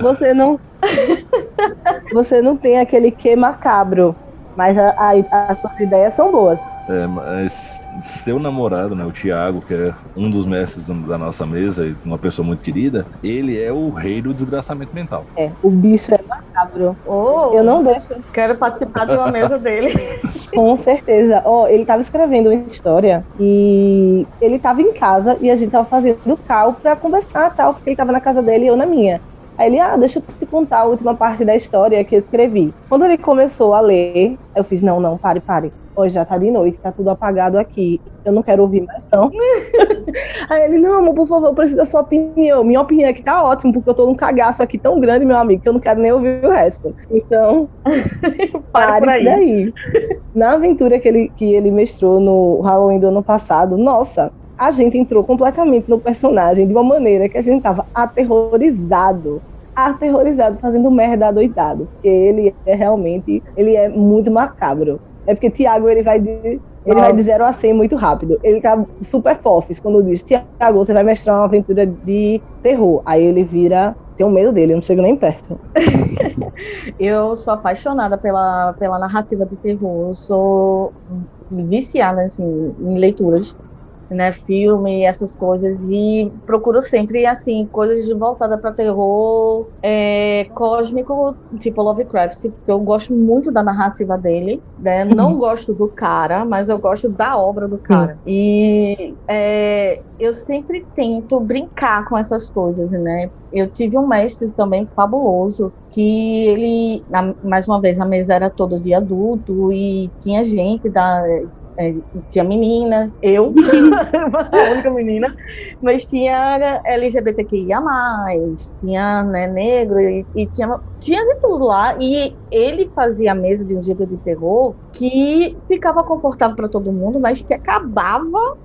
você não, você não tem aquele que macabro, mas a- a- as suas ideias são boas. É, mas seu namorado, né, o Thiago, que é um dos mestres da nossa mesa e uma pessoa muito querida, ele é o rei do desgraçamento mental. É, o bicho é macabro. Oh, Eu não deixo, quero participar de uma mesa dele. com certeza. Ó, ele tava escrevendo uma história e ele tava em casa e a gente tava fazendo cal pra conversar tal, porque ele tava na casa dele e eu na minha. Aí ele, ah, deixa eu te contar a última parte da história que eu escrevi. Quando ele começou a ler, eu fiz, não, não, pare, pare. Hoje já tá de noite, tá tudo apagado aqui. Eu não quero ouvir mais, não. Aí ele, não, amor, por favor, eu preciso da sua opinião. Minha opinião é que tá ótimo, porque eu tô num cagaço aqui tão grande, meu amigo, que eu não quero nem ouvir o resto. Então, Para por aí. daí. Na aventura que ele, que ele mestrou no Halloween do ano passado, nossa, a gente entrou completamente no personagem de uma maneira que a gente tava aterrorizado. Aterrorizado, fazendo merda adoidado. Porque ele é realmente, ele é muito macabro. É porque Tiago, ele vai de, ele Nossa. vai de 0 a 100 muito rápido. Ele tá super fofes quando diz, Tiago, você vai mestrar uma aventura de terror. Aí ele vira, tenho medo dele, eu não chego nem perto. Eu sou apaixonada pela, pela narrativa de terror. Eu sou viciada assim, em leituras, né? Filme, essas coisas. E procuro sempre, assim, coisas voltadas para terror é, cósmico, tipo Lovecraft, porque eu gosto muito da narrativa dele. Né? Não gosto do cara, mas eu gosto da obra do cara. E é, eu sempre tento brincar com essas coisas, né? Eu tive um mestre também fabuloso que ele, mais uma vez, a mesa era toda de adulto e tinha gente da é, tinha menina, eu, a única menina, mas tinha LGBTQIA+, tinha né, negro e, e tinha, tinha de tudo lá. E ele fazia a mesa de um jeito de terror que ficava confortável para todo mundo, mas que acabava,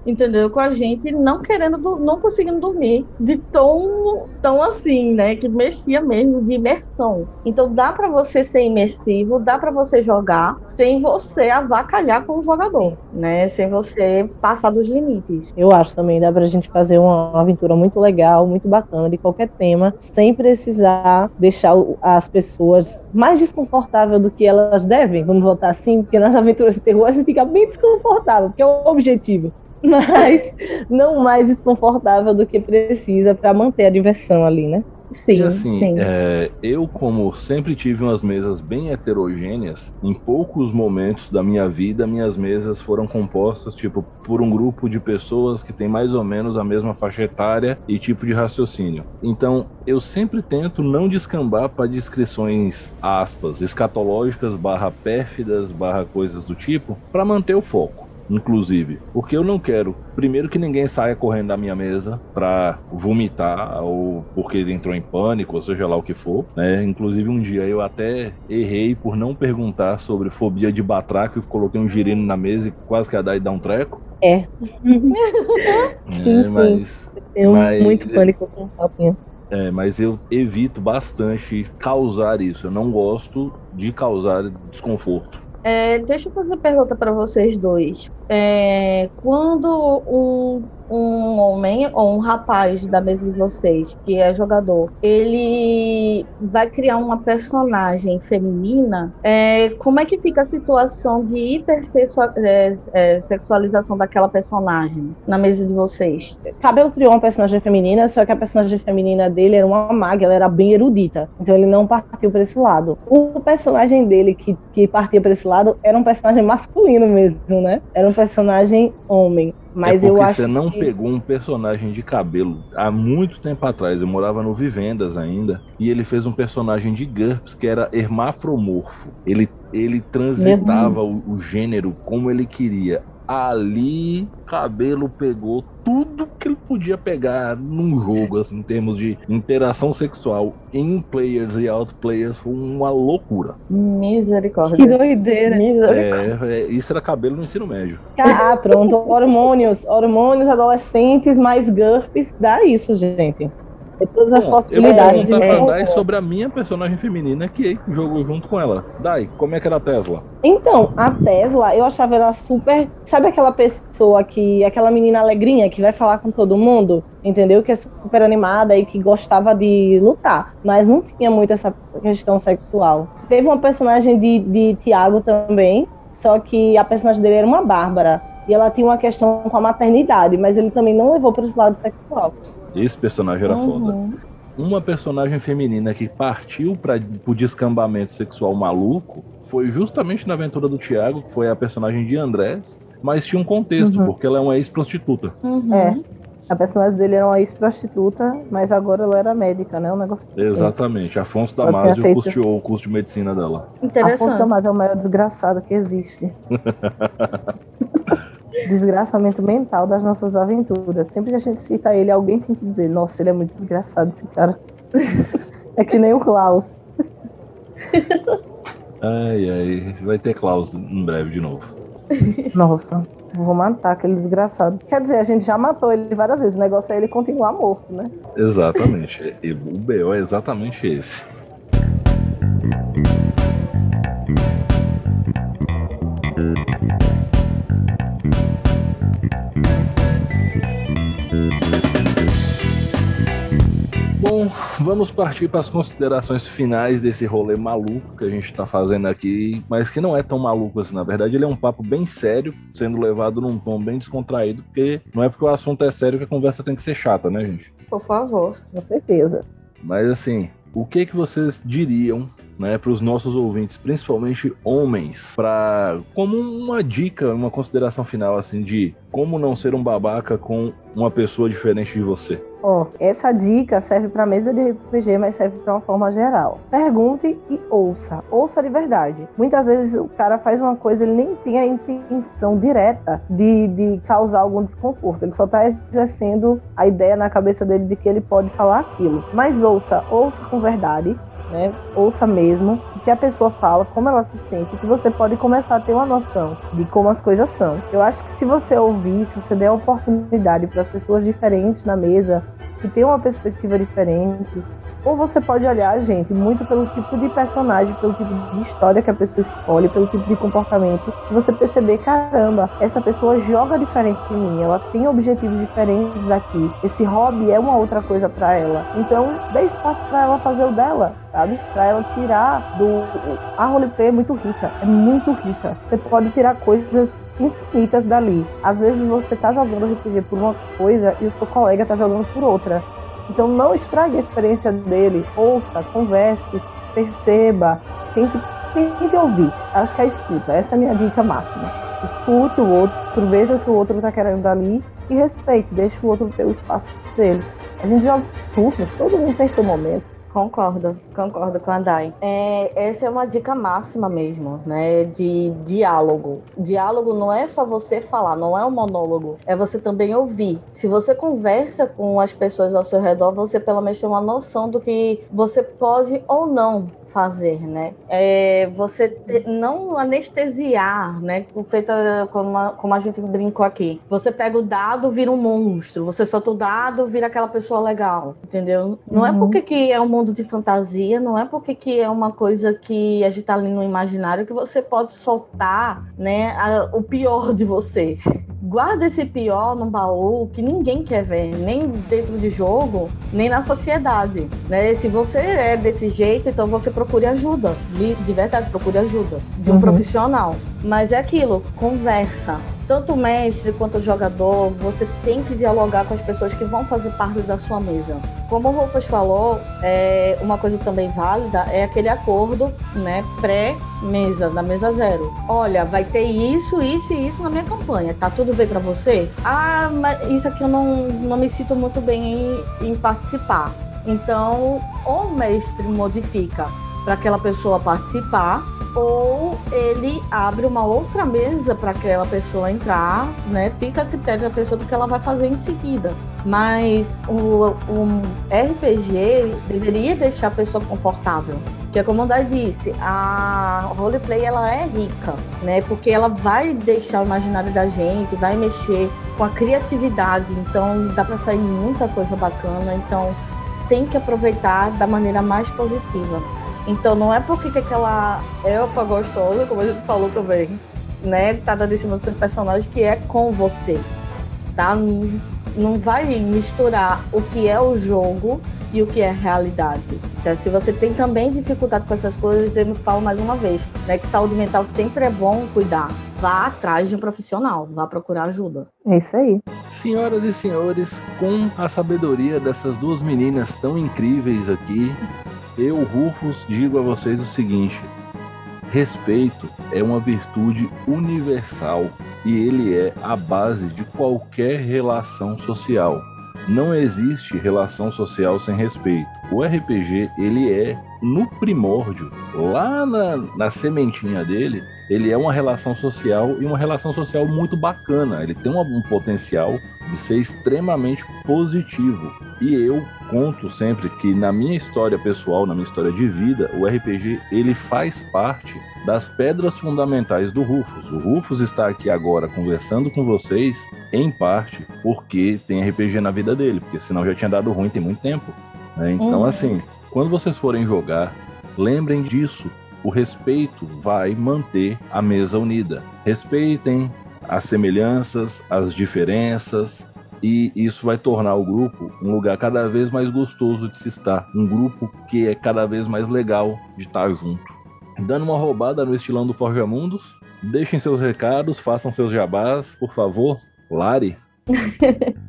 entendeu, com a gente não querendo, do- não conseguindo dormir, de tão, tão assim, né, que mexia mesmo de imersão. Então dá para você ser imersivo, dá para você jogar sem você avacalhar com o jogador, né, sem você passar dos limites. Eu acho também, dá pra gente fazer uma, aventura muito legal, muito bacana, de qualquer tema, sem precisar deixar o- as pessoas mais desconfortáveis do que elas devem, vamos botar assim, porque nas aventuras de terror a gente fica bem desconfortável, porque é o objetivo. Mas não mais desconfortável do que precisa pra manter a diversão ali, né? Sim, E assim, sim. é, eu como sempre tive umas mesas bem heterogêneas, em poucos momentos da minha vida, minhas mesas foram compostas, tipo, por um grupo de pessoas que tem mais ou menos a mesma faixa etária e tipo de raciocínio. Então, eu sempre tento não descambar para descrições, aspas, escatológicas, barra pérfidas, barra coisas do tipo, para manter o foco. Inclusive, porque eu não quero, primeiro, que ninguém saia correndo da minha mesa pra vomitar ou porque ele entrou em pânico, ou seja lá o que for. Né? Inclusive, um dia eu até errei por não perguntar sobre fobia de batraco e coloquei um girino na mesa e quase que a dar e dar um treco. É. É, sim. mas, Tenho Mas- muito pânico com sapinho. é, mas eu evito bastante causar isso. Eu não gosto de causar desconforto. É, deixa eu fazer uma pergunta para vocês dois. É, quando um, um homem ou um rapaz da mesa de vocês, que é jogador, ele vai criar uma personagem feminina, é, como é que fica a situação de hipersexualização é, é, daquela personagem na mesa de vocês? Cabelo criou uma personagem feminina, só que a personagem feminina dele era uma maga, ela era bem erudita, então ele não partiu para esse lado. O personagem dele que, que partia para esse lado era um personagem masculino mesmo, né? Era um personagem homem. Mas é eu acho você não que... pegou um personagem de cabelo há muito tempo atrás. Eu morava no Vivendas ainda. E ele fez um personagem de GURPS que era hermafromorfo. Ele, ele transitava o, o gênero como ele queria ali cabelo pegou tudo que ele podia pegar num jogo, assim, em termos de interação sexual em players e out players, foi uma loucura. Misericórdia. Que doideira. É, é, isso era cabelo no ensino médio. Ah, pronto. hormônios, hormônios adolescentes mais GURPS, dá isso, gente. Tem todas as Bom, possibilidades. Eu vou contar pra? Dai sobre a minha personagem feminina que jogou junto com ela. Dai, como é que era a Tesla? Então, a Tesla, eu achava ela super. Sabe aquela pessoa que. aquela menina alegrinha que vai falar com todo mundo? Entendeu? Que é super animada e que gostava de lutar. Mas não tinha muito essa questão sexual. Teve uma personagem de, de Tiago também. Só que a personagem dele era uma Bárbara. E ela tinha uma questão com a maternidade, mas ele também não levou para esse lado sexual. Esse personagem era Uhum. foda. Uma personagem feminina que partiu para o descambamento sexual maluco foi justamente na aventura do Thiago, que foi a personagem de Andrés, mas tinha um contexto, Uhum. porque ela é uma ex-prostituta. Uhum. É. A personagem dele era uma ex-prostituta, mas agora ela era médica, né? Um negócio assim. Exatamente. Afonso Ela tinha Damasio feito- custeou o curso de medicina dela. Afonso. Damasio é o maior desgraçado que existe. Desgraçamento mental das nossas aventuras. Sempre que a gente cita ele, alguém tem que dizer: Nossa, ele é muito desgraçado, esse cara. é que nem o Klaus. Ai, ai. Vai ter Klaus em breve de novo. Nossa, vou matar aquele desgraçado. Quer dizer, a gente já matou ele várias vezes. O negócio é ele continuar morto, né? Exatamente. O BO é exatamente esse. Vamos partir para as considerações finais desse rolê maluco que a gente está fazendo aqui, mas que não é tão maluco assim, na verdade. Ele é um papo bem sério, sendo levado num tom bem descontraído, porque não é porque o assunto é sério que a conversa tem que ser chata, né, gente? Por favor. Com certeza. Mas assim, o que que vocês diriam, né, para os nossos ouvintes, principalmente homens, para como uma dica, uma consideração final assim de como não ser um babaca com uma pessoa diferente de você? Ó, essa dica serve para mesa de RPG, mas serve para uma forma geral. Pergunte e ouça. Ouça de verdade. Muitas vezes o cara faz uma coisa, ele nem tem a intenção direta de, de causar algum desconforto. Ele só tá exercendo a ideia na cabeça dele de que ele pode falar aquilo. Mas ouça, ouça com verdade. Né? Ouça mesmo o que a pessoa fala, como ela se sente, que você pode começar a ter uma noção de como as coisas são. Eu acho que se você ouvir, se você der oportunidade para as pessoas diferentes na mesa, que tem uma perspectiva diferente. Ou você pode olhar, gente, muito pelo tipo de personagem, pelo tipo de história que a pessoa escolhe, pelo tipo de comportamento, e você perceber, caramba, essa pessoa joga diferente de mim, ela tem objetivos diferentes aqui. Esse hobby é uma outra coisa para ela. Então, dê espaço para ela fazer o dela, sabe? Para ela tirar do a roleplay é muito rica, é muito rica. Você pode tirar coisas infinitas dali. Às vezes você tá jogando RPG por uma coisa e o seu colega tá jogando por outra. Então não estrague a experiência dele. Ouça, converse, perceba, tente, tente ouvir. Acho que é escuta. Essa é a minha dica máxima. Escute o outro, veja o que o outro tá querendo ali e respeite, deixe o outro ter o espaço dele. A gente joga turnos, todo mundo tem seu momento. Concordo, concordo com a Dai. É, essa é uma dica máxima mesmo, né? De diálogo. Diálogo não é só você falar, não é um monólogo, é você também ouvir. Se você conversa com as pessoas ao seu redor, você pelo menos tem uma noção do que você pode ou não fazer, né? É você ter, não anestesiar, né? Feita como a, como a gente brincou aqui. Você pega o dado, vira um monstro. Você solta o dado, vira aquela pessoa legal, entendeu? Não é Uhum. é porque que é um mundo de fantasia, não é porque que é uma coisa que a gente tá ali no imaginário que você pode soltar, né, a- o pior de você. Guarda esse pior num baú que ninguém quer ver, nem dentro de jogo, nem na sociedade. Né? Se você é desse jeito, então você procure ajuda. De, de verdade, procure ajuda. De um Uhum. profissional. Mas é aquilo, conversa. Tanto o mestre quanto o jogador, você tem que dialogar com as pessoas que vão fazer parte da sua mesa. Como o Rufus falou, é, uma coisa também válida é aquele acordo né, pré-mesa, da mesa zero. Olha, vai ter isso, isso e isso na minha campanha. Tá tudo bem pra você? Ah, mas isso aqui eu não, não me sinto muito bem em, em participar. Então, ou o mestre modifica para aquela pessoa participar, ou ele abre uma outra mesa para aquela pessoa entrar, né? Fica a critério da pessoa do que ela vai fazer em seguida. Mas o, o RPG deveria deixar a pessoa confortável. Porque como a Dai disse, a roleplay ela é rica, né? Porque ela vai deixar o imaginário da gente, vai mexer com a criatividade, então dá para sair muita coisa bacana, então tem que aproveitar da maneira mais positiva. Então não é porque que aquela elfa gostosa, como a gente falou também, né, tá dando em cima do seu personagem que é com você, tá? Não, não vai misturar o que é o jogo e o que é realidade. certo? Se você tem também dificuldade com essas coisas, eu falo mais uma vez, né, que saúde mental sempre é bom cuidar. Vá atrás de um profissional, vá procurar ajuda. É isso aí. Senhoras e senhores, com a sabedoria dessas duas meninas tão incríveis aqui, eu, Rufus, digo a vocês o seguinte: respeito é uma virtude universal e ele é a base de qualquer relação social. Não existe relação social sem respeito. O RPG, ele é no primórdio, lá na, na sementinha dele, ele é uma relação social e uma relação social muito bacana. Ele tem uma- um potencial de ser extremamente positivo. E eu conto sempre que na minha história pessoal, na minha história de vida, o RPG ele faz parte das pedras fundamentais do Rufus. O Rufus está aqui agora conversando com vocês em parte porque tem RPG na vida dele, porque senão já tinha dado ruim tem muito tempo. Né? Então Uhum. assim, quando vocês forem jogar, lembrem disso. O respeito vai manter a mesa unida. Respeitem as semelhanças, as diferenças, e isso vai tornar o grupo um lugar cada vez mais gostoso de se estar. Um grupo que é cada vez mais legal de estar junto. Dando uma roubada no estilão do Forja Mundos, deixem seus recados, façam seus jabás, por favor. Lari,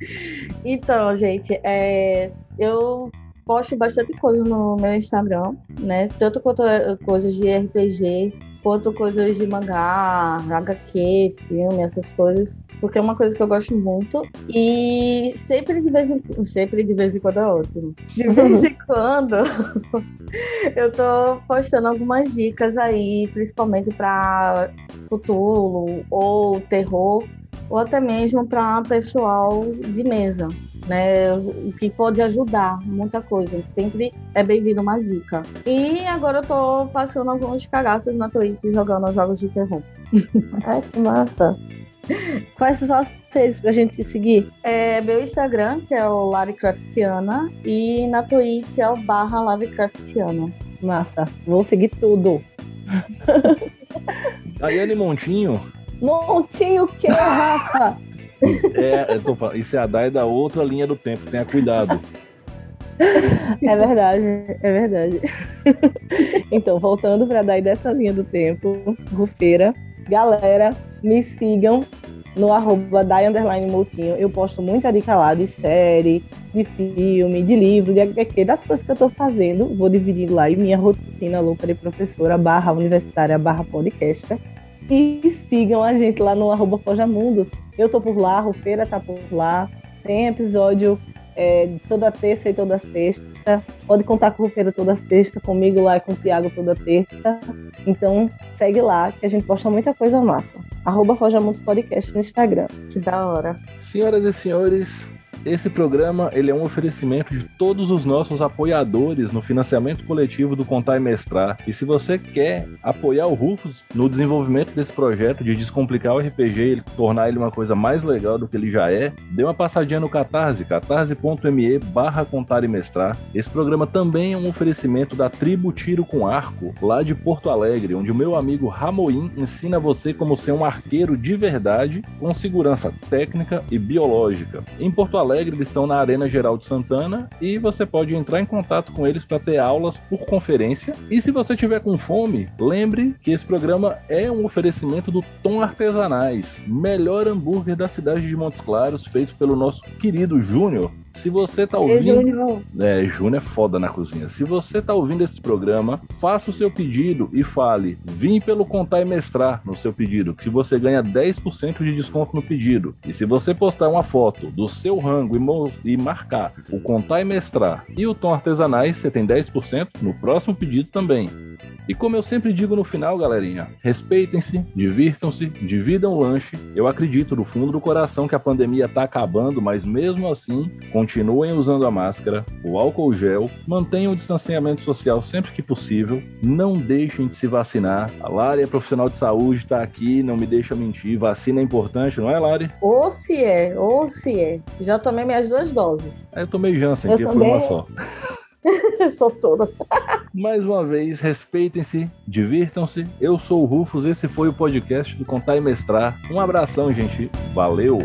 Então, gente, é, eu posto bastante coisa no meu Instagram, né? Tanto quanto eh, coisas de RPG, quanto coisas de mangá, HQ, filme, essas coisas. Porque é uma coisa que eu gosto muito. E sempre de vez em sempre de vez em quando é ótimo. De vez em quando eu tô postando algumas dicas aí, principalmente para Cthulhu ou terror, ou até mesmo para pessoal de mesa, né? O que pode ajudar muita coisa. Sempre é bem-vindo uma dica. E agora eu tô passando alguns cagaços na Twitch jogando jogos de terror. Ai, que massa. Quais são as redes pra gente seguir? É meu Instagram, que é o Laricraftiana, e na Twitch é o barra Laricraftiana. Massa. Vou seguir tudo. Daiane Montinho, Montinho o que, Rafa? é, eu falando, isso é a Dai da outra linha do tempo, tenha cuidado. É verdade, é verdade. então, voltando para daí dessa linha do tempo, Rufeira, galera, me sigam no arroba Dai underline Moutinho. Eu posto muita dica lá de série, de filme, de livro, de HQ, das coisas que eu tô fazendo. Vou dividindo lá em minha rotina louca de professora, barra universitária, barra podcaster. E sigam a gente lá no arroba Forjamundos. Eu tô por lá, a Rufeira tá por lá. Tem episódio é, toda terça e toda sexta. Pode contar com o Rufeira toda sexta, comigo lá e com o Thiago toda terça. Então, segue lá, que a gente posta muita coisa massa. Arroba Forjamundos Podcast no Instagram. Que da hora. Senhoras e senhores, Esse programa ele é um oferecimento de todos os nossos apoiadores no financiamento coletivo do Contar e Mestrar. E se você quer apoiar o Rufus no desenvolvimento desse projeto de descomplicar o RPG e tornar ele uma coisa mais legal do que ele já é, dê uma passadinha no Catarse, catarse.me barra Contar e Mestrar. Esse programa também é um oferecimento da Tribo Tiro com Arco, lá de Porto Alegre, onde o meu amigo Ramoim ensina você como ser um arqueiro de verdade com segurança técnica e biológica. Em Porto Alegre, Alegre, eles estão na Arena Geral de Santana e você pode entrar em contato com eles para ter aulas por conferência. E se você tiver com fome, lembre que esse programa é um oferecimento do Tom Artesanais, melhor hambúrguer da cidade de Montes Claros, feito pelo nosso querido Júnior. Se você tá ouvindo. Júnior. É, Júnior é foda na cozinha. Se você tá ouvindo esse programa, faça o seu pedido e fale: vim pelo contar e mestrar no seu pedido, que você ganha 10% de desconto no pedido. E se você postar uma foto do seu rango e, e marcar o contar e mestrar e o tom artesanais, você tem 10% no próximo pedido também. E como eu sempre digo no final, galerinha, respeitem-se, divirtam-se, dividam o lanche. Eu acredito no fundo do coração que a pandemia tá acabando, mas mesmo assim, continuem usando a máscara, o álcool gel, mantenham o distanciamento social sempre que possível, não deixem de se vacinar. A Lari é profissional de saúde, tá aqui, não me deixa mentir. Vacina é importante, não é, Lari? Ou se é, ou se é. Já tomei minhas duas doses. Eu tomei Janssen, eu que também... foi uma só. Sou toda. Mais uma vez, respeitem-se, divirtam-se. Eu sou o Rufus, esse foi o podcast do Contar e Mestrar. Um abração, gente. Valeu!